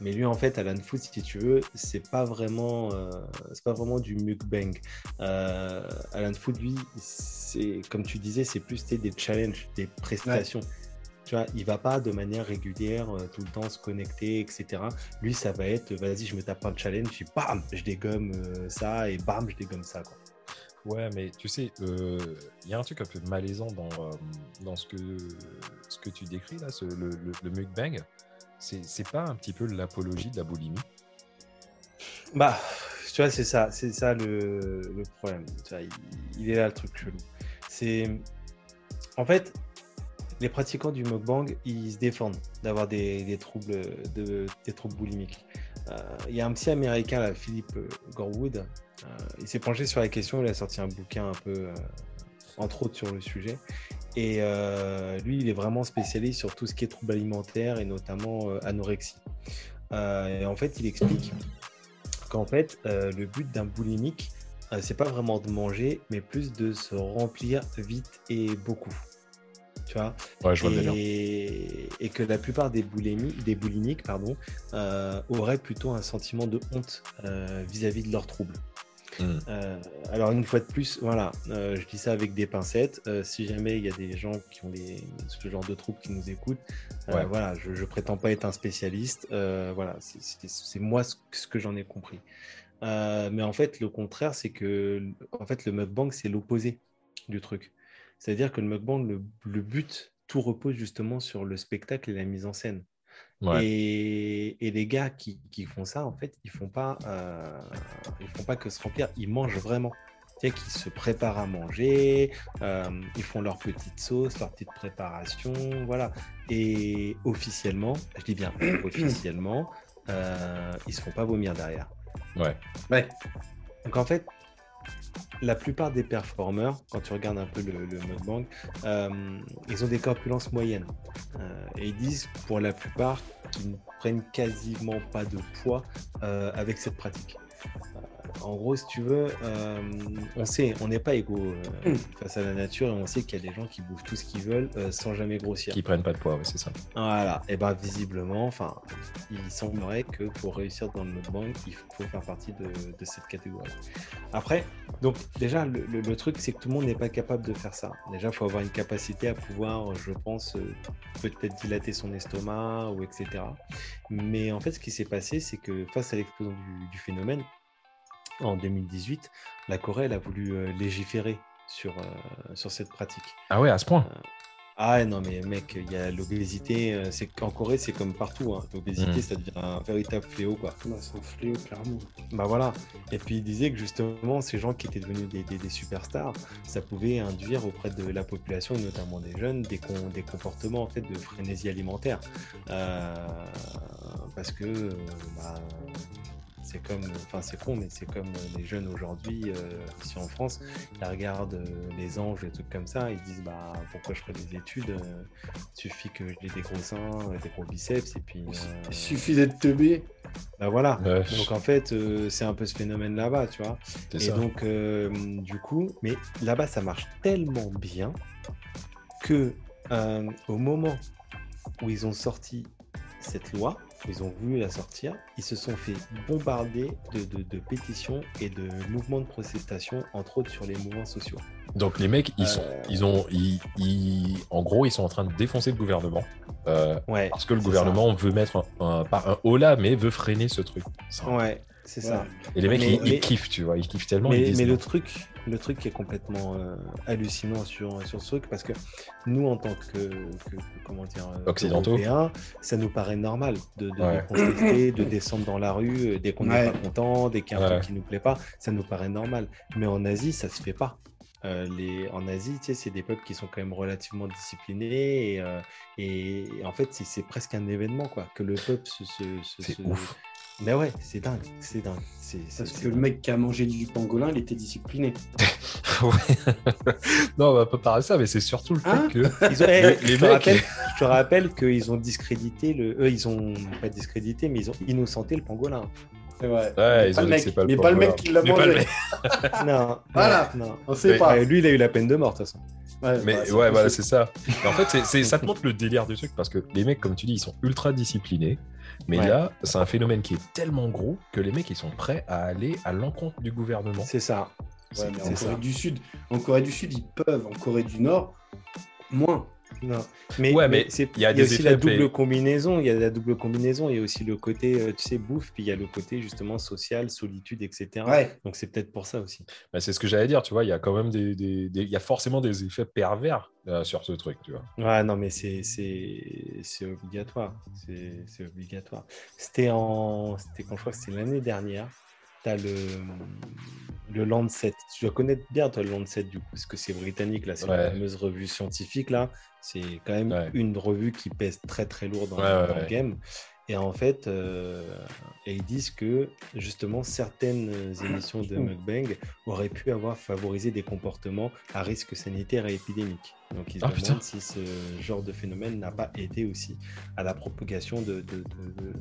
mais lui, en fait, Alan Food, si tu veux, c'est pas vraiment, euh, c'est pas vraiment du mukbang. Euh, Alan Food, lui, c'est comme tu disais, c'est plus des challenges, des prestations. Tu vois, il va pas de manière régulière euh, tout le temps se connecter, etc. Lui, ça va être, vas-y, je me tape un challenge, puis bam, je dégomme ça et bam, je dégomme ça. Quoi. Ouais, mais tu sais, euh, il y a un truc un peu malaisant dans, euh, dans ce, que, ce que tu décris là, le, le, le mukbang. C'est pas un petit peu l'apologie de la boulimie? Bah, tu vois, c'est ça, c'est ça le, problème. Il, est là le truc chelou. C'est, en fait, les pratiquants du mukbang, ils se défendent d'avoir des, troubles, de, des troubles boulimiques. Euh, Il y a un psy américain, là, Philippe Gorwood, il s'est penché sur la question, il a sorti un bouquin un peu, euh, entre autres, sur le sujet. Et euh, lui, il est vraiment spécialisé sur tout ce qui est troubles alimentaires et notamment euh, anorexie. Euh, et en fait, il explique qu'en fait, euh, le but d'un boulimique, euh, c'est pas vraiment de manger, mais plus de se remplir vite et beaucoup. Tu vois? Ouais, je vois et, et que la plupart des, boulémi- des boulimiques pardon, euh, auraient plutôt un sentiment de honte euh, vis-à-vis de leurs troubles. Hmm. Euh, alors une fois de plus, voilà, euh, je dis ça avec des pincettes. Euh, si jamais il y a des gens qui ont des, ce genre de troubles qui nous écoutent, Ouais. voilà, je, je prétends pas être un spécialiste. Voilà, c'est- moi ce, ce que j'en ai compris. Mais en fait, le contraire, c'est que en fait, le mukbang, c'est l'opposé du truc. C'est-à-dire que le mukbang, le, le but, tout repose justement sur le spectacle et la mise en scène. Ouais. Et, et les gars qui, qui font ça, en fait, ils font pas, euh, ils font pas que se remplir, ils mangent vraiment. Qu'ils se préparent à manger, euh, ils font leur petite sauce, leur petite préparation, voilà. Et officiellement, je dis bien officiellement, euh, ils se font pas vomir derrière. Ouais. Ouais. Donc en fait, la plupart des performeurs, quand tu regardes un peu le, mukbang, euh, ils ont des corpulences moyennes. Euh, et ils disent pour la plupart qu'ils ne prennent quasiment pas de poids euh, avec cette pratique. En gros, si tu veux, euh, on sait, on n'est pas égaux euh, Mm. face à la nature et on sait qu'il y a des gens qui bouffent tout ce qu'ils veulent euh, sans jamais grossir. Qui prennent pas de poids, ouais, c'est ça. Voilà, et ben visiblement, enfin, il semblerait que pour réussir dans le mukbang, il faut faire partie de, de cette catégorie. Après, donc déjà, le, le- le truc, c'est que tout le monde n'est pas capable de faire ça. Déjà, il faut avoir une capacité à pouvoir, je pense, peut-être dilater son estomac ou etc. Mais en fait, ce qui s'est passé, c'est que face à l'explosion du, du phénomène, en 2018, la Corée elle a voulu euh, légiférer sur, euh, sur cette pratique. Ah ouais, à ce point Ah non mais mec, il y a l'obésité, euh, c'est en Corée c'est comme partout, hein. l'obésité ça devient un véritable fléau quoi. Bah, c'est un fléau, clairement. Bah voilà. Et puis il disait que justement ces gens qui étaient devenus des, des- des superstars, ça pouvait induire auprès de la population et notamment des jeunes des, des comportements en fait de frénésie alimentaire, Euh, parce que euh, bah, c'est comme, enfin c'est con mais c'est comme les jeunes aujourd'hui euh, ici en France, ils regardent euh, les anges, des trucs comme ça, ils se disent bah pourquoi je ferais des études, euh, il suffit que j'ai des gros seins, euh, des gros biceps et puis euh, Il suffit d'être teubé. bah voilà. Ouais, Donc en fait, euh, c'est un peu ce phénomène là-bas, tu vois. Et ça. donc, euh, du coup, mais là-bas, ça marche tellement bien que euh, au moment où ils ont sorti cette loi, ils ont voulu la sortir, ils se sont fait bombarder de, de- de pétitions et de mouvements de protestation, entre autres sur les mouvements sociaux. Donc les mecs, ils sont, Euh, ils ont, ils, ils- en gros, ils sont en train de défoncer le gouvernement euh, Ouais. parce que le gouvernement veut mettre un, un- pas un haut là, mais veut freiner ce truc. Ça. Ouais, c'est ça. Et les mecs, Mais- ils, kiffent, tu vois, ils kiffent tellement. Mais, le truc, le truc qui est complètement euh, hallucinant sur, sur ce truc, parce que nous, en tant que, comment dire, euh, Occidentaux. Européens, ça nous paraît normal de, de, de Ouais. contester, de descendre dans la rue euh, dès qu'on n'est Ouais. pas content, dès qu'il y a un Ouais. truc qui nous plaît pas, ça nous paraît normal. Mais en Asie, ça se fait pas. Euh, les, en Asie, tu sais, c'est des peuples qui sont quand même relativement disciplinés et, euh, en fait, c'est- c'est presque un événement quoi, que le peuple se. se, se- C'est se- ouf. Mais ouais, c'est dingue, c'est dingue. C'est, c'est- Parce c'est que le mec qui a mangé du pangolin, il était discipliné. non, on va pas parler de ça, mais c'est surtout le fait Hein que Ils ont- Les- je, te rappelle, je te rappelle qu'ils ont discrédité le. Eux, ils ont pas discrédité, mais ils ont innocenté le pangolin. Ouais, ils pas ont dit que c'est pas le mais pas le mec qui l'a Mais pas le mangé. mec. Non. Voilà. non, non. On sait Ouais. pas. Ouais, lui, il a eu la peine de mort, de toute façon. Ouais, Mais bah, ouais, voilà, c'est ça. En fait, c'est- c'est- ça te montre le délire du truc parce que les mecs, comme tu dis, ils sont ultra disciplinés. Mais Ouais. là, c'est un phénomène qui est tellement gros que les mecs, ils sont prêts à aller à l'encontre du gouvernement. C'est ça. Ouais, mais en c'est Corée ça. du Sud, en Corée du Sud, ils peuvent. En Corée du Nord, moins. Non. Mais, Ouais, mais c'est- il y a y aussi effets la double combinaison. Il y a la double combinaison. Il y a aussi le côté, euh, tu sais, bouffe, puis il y a le côté justement social, solitude, etc. Ouais. Donc c'est peut-être pour ça aussi. Bah, c'est ce que j'allais dire, tu vois, il y a quand même des, des- y a forcément des effets pervers euh, sur ce truc, tu vois. Ouais, non, mais c'est c'est c'est obligatoire. C'est c'est obligatoire. C'était en c'était quand je crois que c'était l'année dernière. T'as le le Lancet. Tu dois connaître bien toi le Lancet du coup, parce que c'est britannique là, c'est la fameuse revue scientifique là. C'est quand même Ouais. une revue qui pèse très très lourd dans, Ouais, dans ouais, le game. Et en fait, euh, et ils disent que justement certaines émissions de mukbang auraient pu avoir favorisé des comportements à risque sanitaire et épidémique. Donc ils se Ah, demandent putain. si ce genre de phénomène n'a pas aidé aussi à la propagation de, de- de- de-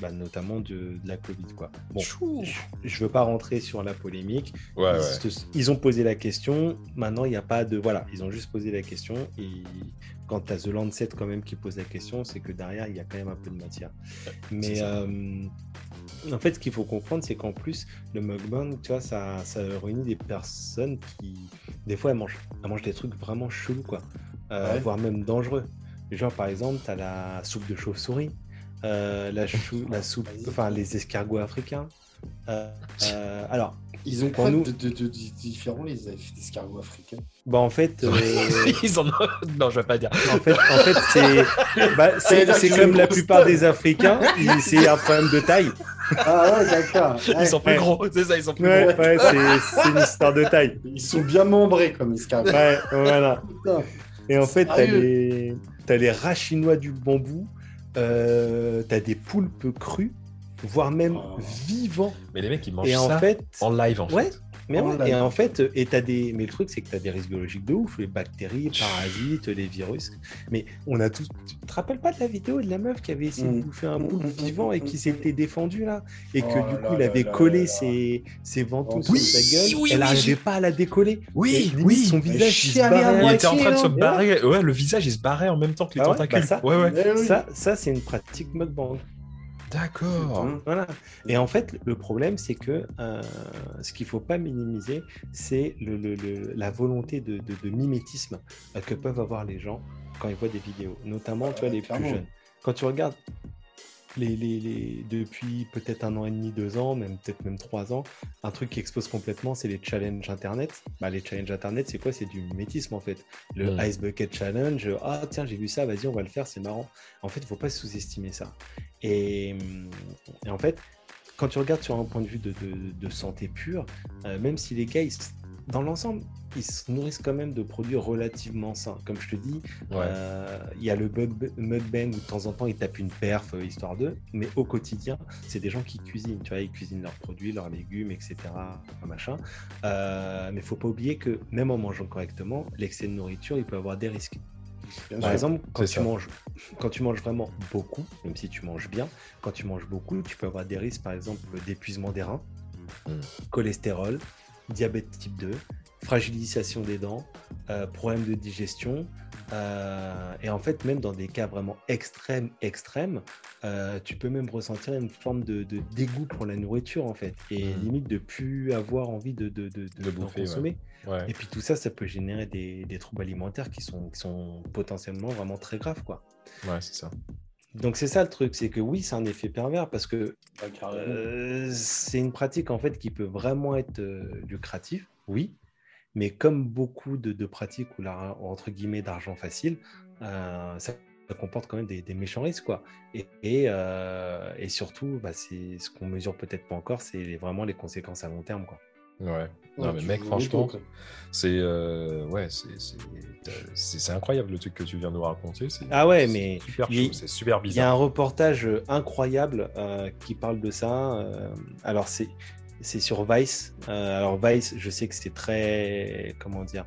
bah, notamment de, de la Covid. Quoi. Bon, Chou. je ne veux pas rentrer sur la polémique. Ouais, ils, ouais. se- ils ont posé la question. Maintenant, il n'y a pas de. Voilà, ils ont juste posé la question. Et quand tu as The Lancet quand même qui pose la question, c'est que derrière, il y a quand même un peu de matière. Mais euh, en fait, ce qu'il faut comprendre, c'est qu'en plus, le mukbang, tu vois, ça, ça réunit des personnes qui, des fois, elles mangent, elles mangent des trucs vraiment chelous, quoi. Euh, voire même dangereux. Genre, par exemple, tu as la soupe de chauve-souris, euh, la, chou- la soupe, enfin, les escargots africains. Euh, euh, alors, Ils ont Pour quoi nous- de, de- de- de différents, les escargots africains? Bah, en fait, euh, Ils en ont... Non, je vais pas dire. En fait, en fait c'est bah, c'est- comme la plupart des Africains, ils- c'est un problème de taille. Ah ouais, d'accord. Ils Ouais. sont plus ouais. gros, c'est ça, ils sont plus Ouais, gros. ouais, c'est une histoire de taille. Ils sont bien membrés comme escargots. Ouais, voilà. Putain. Et en fait, t'as Sérieux les, t'as les rats chinois du bambou, euh, t'as des poulpes crus, voire même Oh. vivants. Mais les mecs, ils mangent Et en ça fait, en live, en ouais, fait. Mais Oh ouais, et en fait, et t'as des, mais le truc c'est que t'as des risques biologiques de ouf, les bactéries, parasites, les virus. Mais on a tous, tu te rappelles pas de la vidéo de la meuf qui avait essayé de Mm. bouffer un Mm, poulpe mm, vivant et qui mm, s'était défendu là, et que Oh du là coup il avait là collé là. ses, ses ventouses Oui, sur sa gueule, oui, elle oui, n'arrivait pas à la décoller. Oui, Et oui. son visage il. Il était en train de se barrer. Ouais, le visage, il se barrait en même temps que les Ah tentacules. bah ça- ouais, ouais. Eh oui. Ça, ça c'est une pratique mukbang. D'accord. Voilà. Et en fait, le problème, c'est que euh, ce qu'il ne faut pas minimiser, c'est le, le- le- la volonté de, de- de mimétisme euh, que peuvent avoir les gens quand ils voient des vidéos, notamment tu vois, Ouais, les plus jeunes. Quand tu regardes les, les- les- depuis peut-être un an et demi, deux ans, même peut-être même trois ans, un truc qui explose complètement, c'est les challenges Internet. Bah, les challenges Internet, c'est quoi? C'est du mimétisme en fait. Le. Ice Bucket Challenge, ah tiens, j'ai vu ça, vas-y, on va le faire, c'est marrant. En fait, il ne faut pas sous-estimer ça. Et, et en fait, quand tu regardes sur un point de vue de, de- de santé pure, euh, même si les gars, ils dans l'ensemble, ils se nourrissent quand même de produits relativement sains. Comme je te dis, Ouais. euh, il y a le mukbang où de temps en temps ils tapent une perf euh, histoire d'eux, mais au quotidien, c'est des gens qui cuisinent. Tu vois, ils cuisinent leurs produits, leurs légumes, etc. Machin. Euh, mais il faut pas oublier que même en mangeant correctement, l'excès de nourriture, il peut avoir des risques. Par exemple, quand tu, ça. manges, quand tu manges vraiment beaucoup, même si tu manges bien, quand tu manges beaucoup, tu peux avoir des risques, par exemple, d'épuisement des reins, Mm. cholestérol, diabète type 2, fragilisation des dents, euh, problème de digestion. euh, et en fait, même dans des cas vraiment extrêmes, extrêmes, euh, tu peux même ressentir une forme de, de dégoût pour la nourriture, en fait. Et Mm. limite de plus avoir envie de, de, bouffer, consommer. Ouais. Et puis tout ça, ça peut générer des, des troubles alimentaires qui sont, qui sont potentiellement vraiment très graves, quoi. Ouais, c'est ça. Donc c'est ça le truc, c'est que oui, c'est un effet pervers parce que euh, c'est une pratique en fait qui peut vraiment être euh, lucrative, oui, mais comme beaucoup de, de pratiques où la, entre guillemets d'argent facile, euh, ça, ça comporte quand même des, des méchants risques quoi. Et, et, euh, et surtout, bah, c'est ce qu'on mesure peut-être pas encore, c'est vraiment les conséquences à long terme quoi. Ouais. Non, Ouais, mais mec, franchement, c'est euh, ouais, c'est c'est- incroyable le truc que tu viens de nous raconter. Ah ouais, mais c'est super Il y a bizarre. un reportage incroyable euh, qui parle de ça. euh, alors, c'est c'est sur Vice. Euh, alors Vice, je sais que c'est très, comment dire,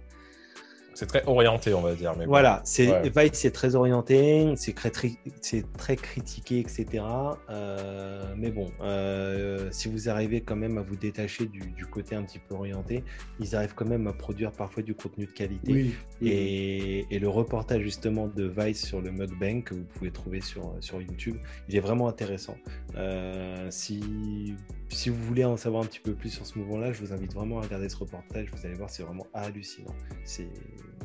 c'est très orienté, on va dire. Mais voilà, c'est Vice, c'est très orienté, c'est très, très, critiqué, etc. Euh, mais bon, euh, si vous arrivez quand même à vous détacher du, côté un petit peu orienté, ils arrivent quand même à produire parfois du contenu de qualité. Et, le reportage justement de Vice sur le mukbang que vous pouvez trouver sur, sur YouTube, il est vraiment intéressant. Euh, si, si vous voulez en savoir un petit peu plus sur ce mouvement-là, je vous invite vraiment à regarder ce reportage. Vous allez voir, c'est vraiment hallucinant. C'est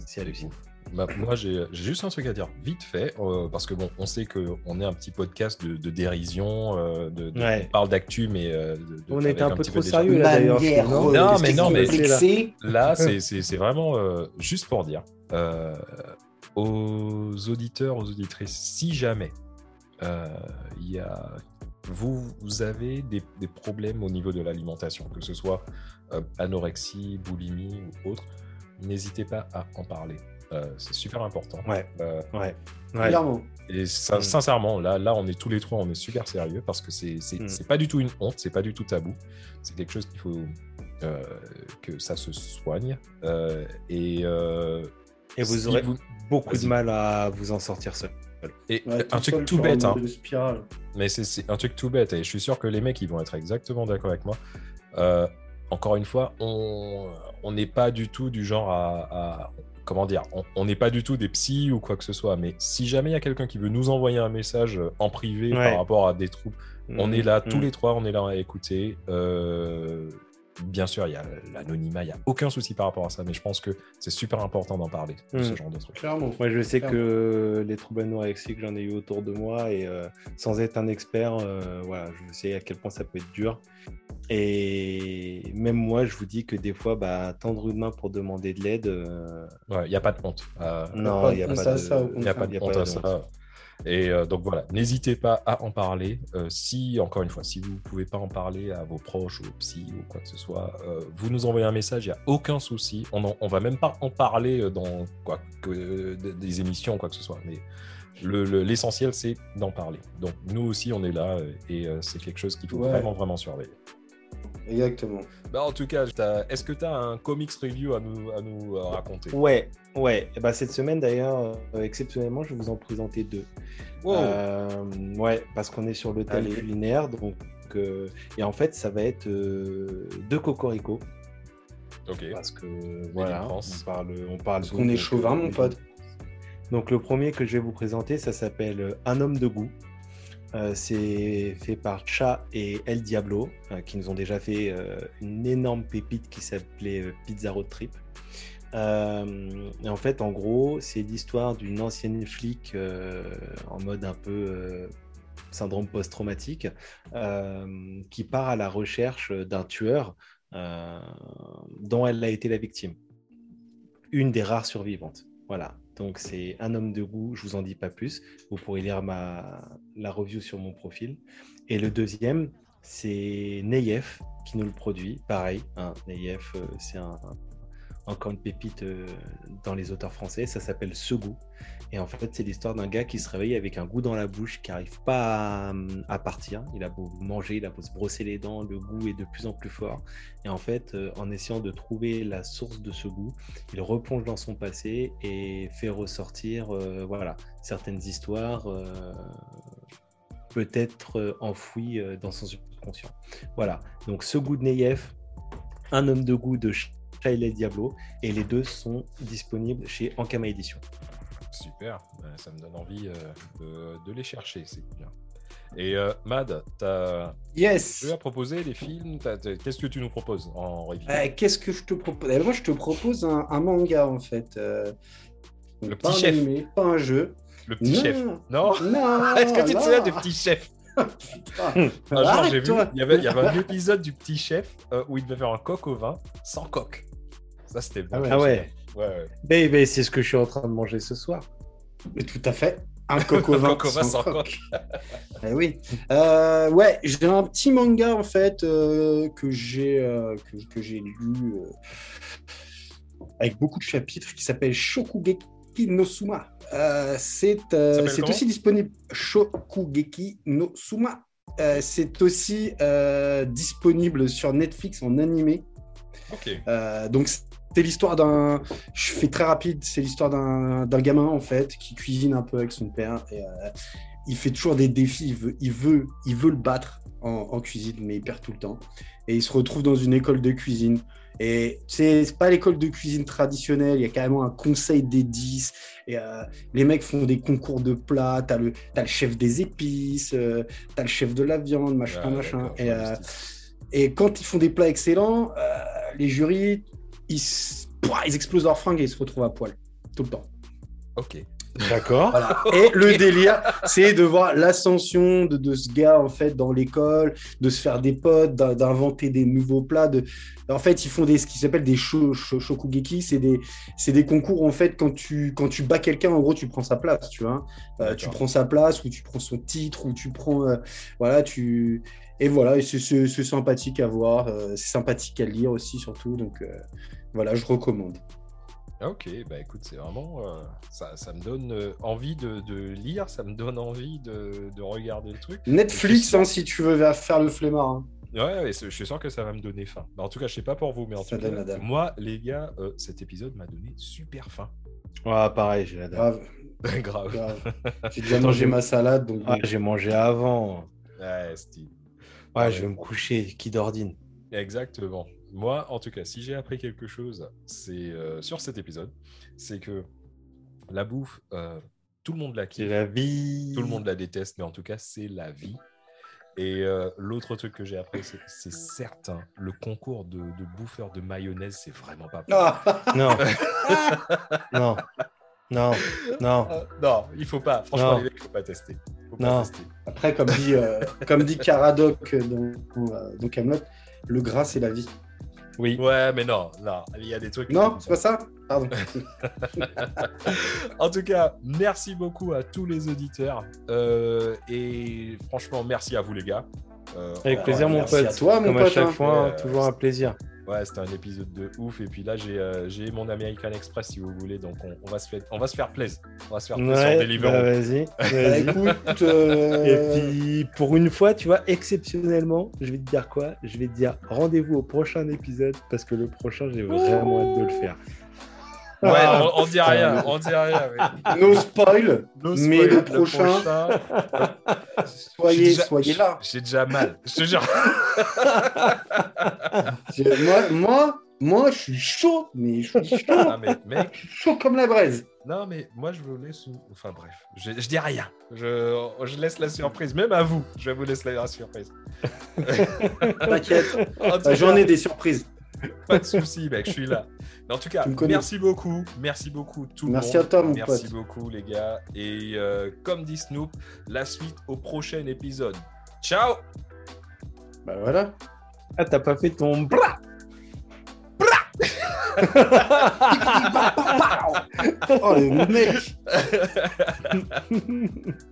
c'est hallucinant. Bah, moi, j'ai juste un truc à dire, vite fait, euh, parce que bon, on sait qu'on est un petit podcast de, dérision, euh, de, on parle d'actu, mais euh, on était un, peu trop sérieux là d'ailleurs. Non, mais non, mais là, c'est vraiment juste pour dire aux auditeurs, aux auditrices, si jamais il y a vous, vous avez des, des, problèmes au niveau de l'alimentation, que ce soit anorexie, boulimie ou autre, n'hésitez pas à en parler. Euh, c'est super important. Ouais. Euh, ouais. Clairement. Et ça, mm. sincèrement, là, là, on est tous les trois, on est super sérieux parce que c'est c'est mm. pas du tout une honte, c'est pas du tout tabou. C'est quelque chose qu'il faut euh, que ça se soigne. et, et vous aurez beaucoup de mal à vous en sortir seul. Et un truc tout bête, hein. mais c'est un truc tout bête, et je suis sûr que les mecs, ils vont être exactement d'accord avec moi. Encore une fois, on, on n'est pas du tout du genre à, comment dire, on n'est pas du tout des psys ou quoi que ce soit, mais si jamais il y a quelqu'un qui veut nous envoyer un message en privé par rapport à des troubles, on mmh, est là tous mmh. les trois, on est là à écouter. Euh, bien sûr, il y a l'anonymat, il n'y a aucun souci par rapport à ça, mais je pense que c'est super important d'en parler de ce hmm. genre de trucs. Clairement. Moi, je sais que les troubles anorexiques, j'en ai eu autour de moi et euh, sans être un expert, euh, voilà, je sais à quel point ça peut être dur. Et même moi, je vous dis que des fois, bah, tendre une main pour demander de l'aide. Euh, il n'y a pas de honte. non, il n'y a, pas de honte à ça. Et euh, donc voilà, n'hésitez pas à en parler. Euh, si, encore une fois, si vous ne pouvez pas en parler à vos proches ou aux psy ou quoi que ce soit, euh, vous nous envoyez un message, il n'y a aucun souci. On ne va même pas en parler dans quoi, que, des émissions ou quoi que ce soit. Mais l'essentiel, c'est d'en parler. Donc nous aussi, on est là et c'est quelque chose qu'il faut vraiment, vraiment surveiller. Exactement. Bah, en tout cas, est-ce que tu as un comics review à nous, à nous euh, raconter? Ouais, ouais. bah, cette semaine d'ailleurs, euh, exceptionnellement, je vais vous en présenter deux. Euh, ouais, parce qu'on est sur le thème culinaire. Donc, et en fait, ça va être deux cocorico. Ok. Parce que voilà, on parle, on parle. Parce qu'on est chauvin, mon pote. Donc le premier que je vais vous présenter, ça s'appelle Un homme de goût. Euh, c'est fait par Cha et El Diablo, euh, qui nous ont déjà fait euh, une énorme pépite qui s'appelait Pizza Road Trip. et en fait, en gros, c'est l'histoire d'une ancienne flic en mode un peu syndrome post-traumatique qui part à la recherche d'un tueur dont elle a été la victime. Une des rares survivantes. Voilà. Donc c'est un homme de goût, je vous en dis pas plus. Vous pourrez lire ma, la review sur mon profil. Et le deuxième, c'est Neyef qui nous le produit. Pareil, hein, euh, c'est un, encore une pépite euh, dans les auteurs français. Ça s'appelle Ce goût. Et en fait, c'est l'histoire d'un gars qui se réveille avec un goût dans la bouche qui n'arrive pas à, partir. Il a beau manger, il a beau se brosser les dents, le goût est de plus en plus fort. Et en fait, euh, en essayant de trouver la source de ce goût, il replonge dans son passé et fait ressortir euh, voilà, certaines histoires peut-être enfouies dans son subconscient. Voilà, donc ce goût de Neyef, un homme de goût de Shailey Diablo, et les deux sont disponibles chez Ankama Édition. Super, ça me donne envie euh, de, les chercher, c'est bien. Et euh, Mad, as... yes. tu as proposé des films? Qu'est-ce que tu nous proposes en revue? Euh, Qu'est-ce que je te propose? Eh, Moi, je te propose un, manga, en fait. le petit chef. pas un jeu. Le petit chef. Non, non Est-ce que tu te souviens du petit chef? Un jour, j'ai vu, il y, avait, il y avait un épisode du petit chef où il devait faire un coq au vin sans coq. Ça, c'était bon. Ah ouais. Ouais, c'est ce que je suis en train de manger ce soir. Mais tout à fait. Un coco vin sans, eh oui. Euh, ouais, j'ai un petit manga en fait euh, que j'ai euh, que, j'ai lu avec beaucoup de chapitres qui s'appelle Shokugeki no Suma. c'est aussi disponible Shokugeki no Suma. euh, c'est aussi euh, disponible sur Netflix en animé. Ok. Euh, donc c'est l'histoire d'un, je fais très rapide, c'est l'histoire d'un gamin en fait qui cuisine un peu avec son père et euh, il fait toujours des défis, il veut, il veut, il veut le battre en, en cuisine, mais il perd tout le temps. Et il se retrouve dans une école de cuisine. Et c'est pas l'école de cuisine traditionnelle, il y a carrément un conseil des 10. Et euh, les mecs font des concours de plats, t'as le, t'as le chef des épices, euh, t'as le chef de la viande, machin, Ouais, machin. Et, euh, et quand ils font des plats excellents, les jurys, ils, s- pouah, ils explosent leurs fringues et ils se retrouvent à poil. Tout le temps. Ok. D'accord. Voilà. Et le délire, c'est de voir l'ascension de, de ce gars en fait dans l'école, de se faire des potes, d'in- d'inventer des nouveaux plats. De... En fait, ils font des, ce qui s'appelle des sho- sho- shokugeki. C'est des, c'est des concours en fait quand tu, quand tu bats quelqu'un, en gros, tu prends sa place, tu vois. Euh, tu prends sa place ou tu prends son titre ou tu prends, euh, voilà, tu et voilà, c'est- sympathique à voir, euh, c'est sympathique à lire aussi surtout. Donc euh, voilà, je recommande. Ok, bah écoute, c'est vraiment. euh, ça, ça me donne euh, envie de, de lire, ça me donne envie de, de regarder le truc. Netflix, sûr. hein, si tu veux faire le flemmard. hein. Ouais, ouais, c'est- je suis sûr que ça va me donner faim. Bah, en tout cas, je sais pas pour vous, mais en Ça tout donne cas, la moi, les gars, euh, cet épisode m'a donné super faim. Ouais, pareil, j'ai la dalle. Grave. Grave. grave. J'ai déjà Attends, mangé ma salade, donc Ah, j'ai mangé avant. Ouais, Steve. Ouais, Ouais. je vais me coucher. Qui d'ordine Exactement. Moi, en tout cas, si j'ai appris quelque chose, c'est euh, sur cet épisode, c'est que la bouffe, euh, tout le monde la C'est kiffe, la vie. tout le monde la déteste, mais en tout cas, c'est la vie. Et euh, l'autre truc que j'ai appris, c'est c'est certain, le concours de, de bouffeurs de mayonnaise, c'est vraiment pas. bon. Ah, Non. non. Non. Non. Euh, non, il faut pas. Franchement, Non. les mecs, il faut pas tester. Faut pas Non. tester. Après, comme dit, euh, comme dit Caradoc dans, dans Camelot, le gras c'est la vie. Oui. Ouais, mais non, non, il y a des trucs. Non, c'est pas ça Pardon. En tout cas, merci beaucoup à tous les auditeurs. Euh, et franchement, merci à vous, les gars. Euh, Avec plaisir, mon merci pote. à toi, mon Comme à pote, chaque hein. fois, Ouais, toujours un plaisir. Ouais, c'était un épisode de ouf. Et puis là, j'ai euh, j'ai mon American Express, si vous voulez. Donc, on, on va, se faire, on va se faire plaisir. On va se faire plaisir sur Ouais, Deliveroo. bah, vas-y. Bah, vas-y. écoute, euh, Et puis, pour une fois, tu vois, exceptionnellement, je vais te dire quoi? Je vais te dire rendez-vous au prochain épisode parce que le prochain, j'ai vraiment hâte de le faire. Ouais, Ah, on, on dit rien. On dit rien. mais- no spoil, No mais spoil, le prochain, soyez, J'ai déjà- soyez là. J'ai déjà mal. Je te jure. Moi, moi, moi, je suis chaud, mais je suis chaud, Ah, mais mec, je suis chaud comme la braise. Non, mais moi, je vous laisse. Enfin, bref, je, je dis rien. Je, je laisse la surprise, même à vous. Je vous laisse la surprise. T'inquiète, j'en ai des surprises. Pas de souci, mec, je suis là. En tout cas, merci beaucoup. Merci beaucoup, tout le Merci monde. à toi, mon Merci pote. beaucoup, les gars. Et euh, comme dit Snoop, la suite au prochain épisode. Ciao Bah voilà. Ah, t'as pas fait ton bra Oh, le mec Bra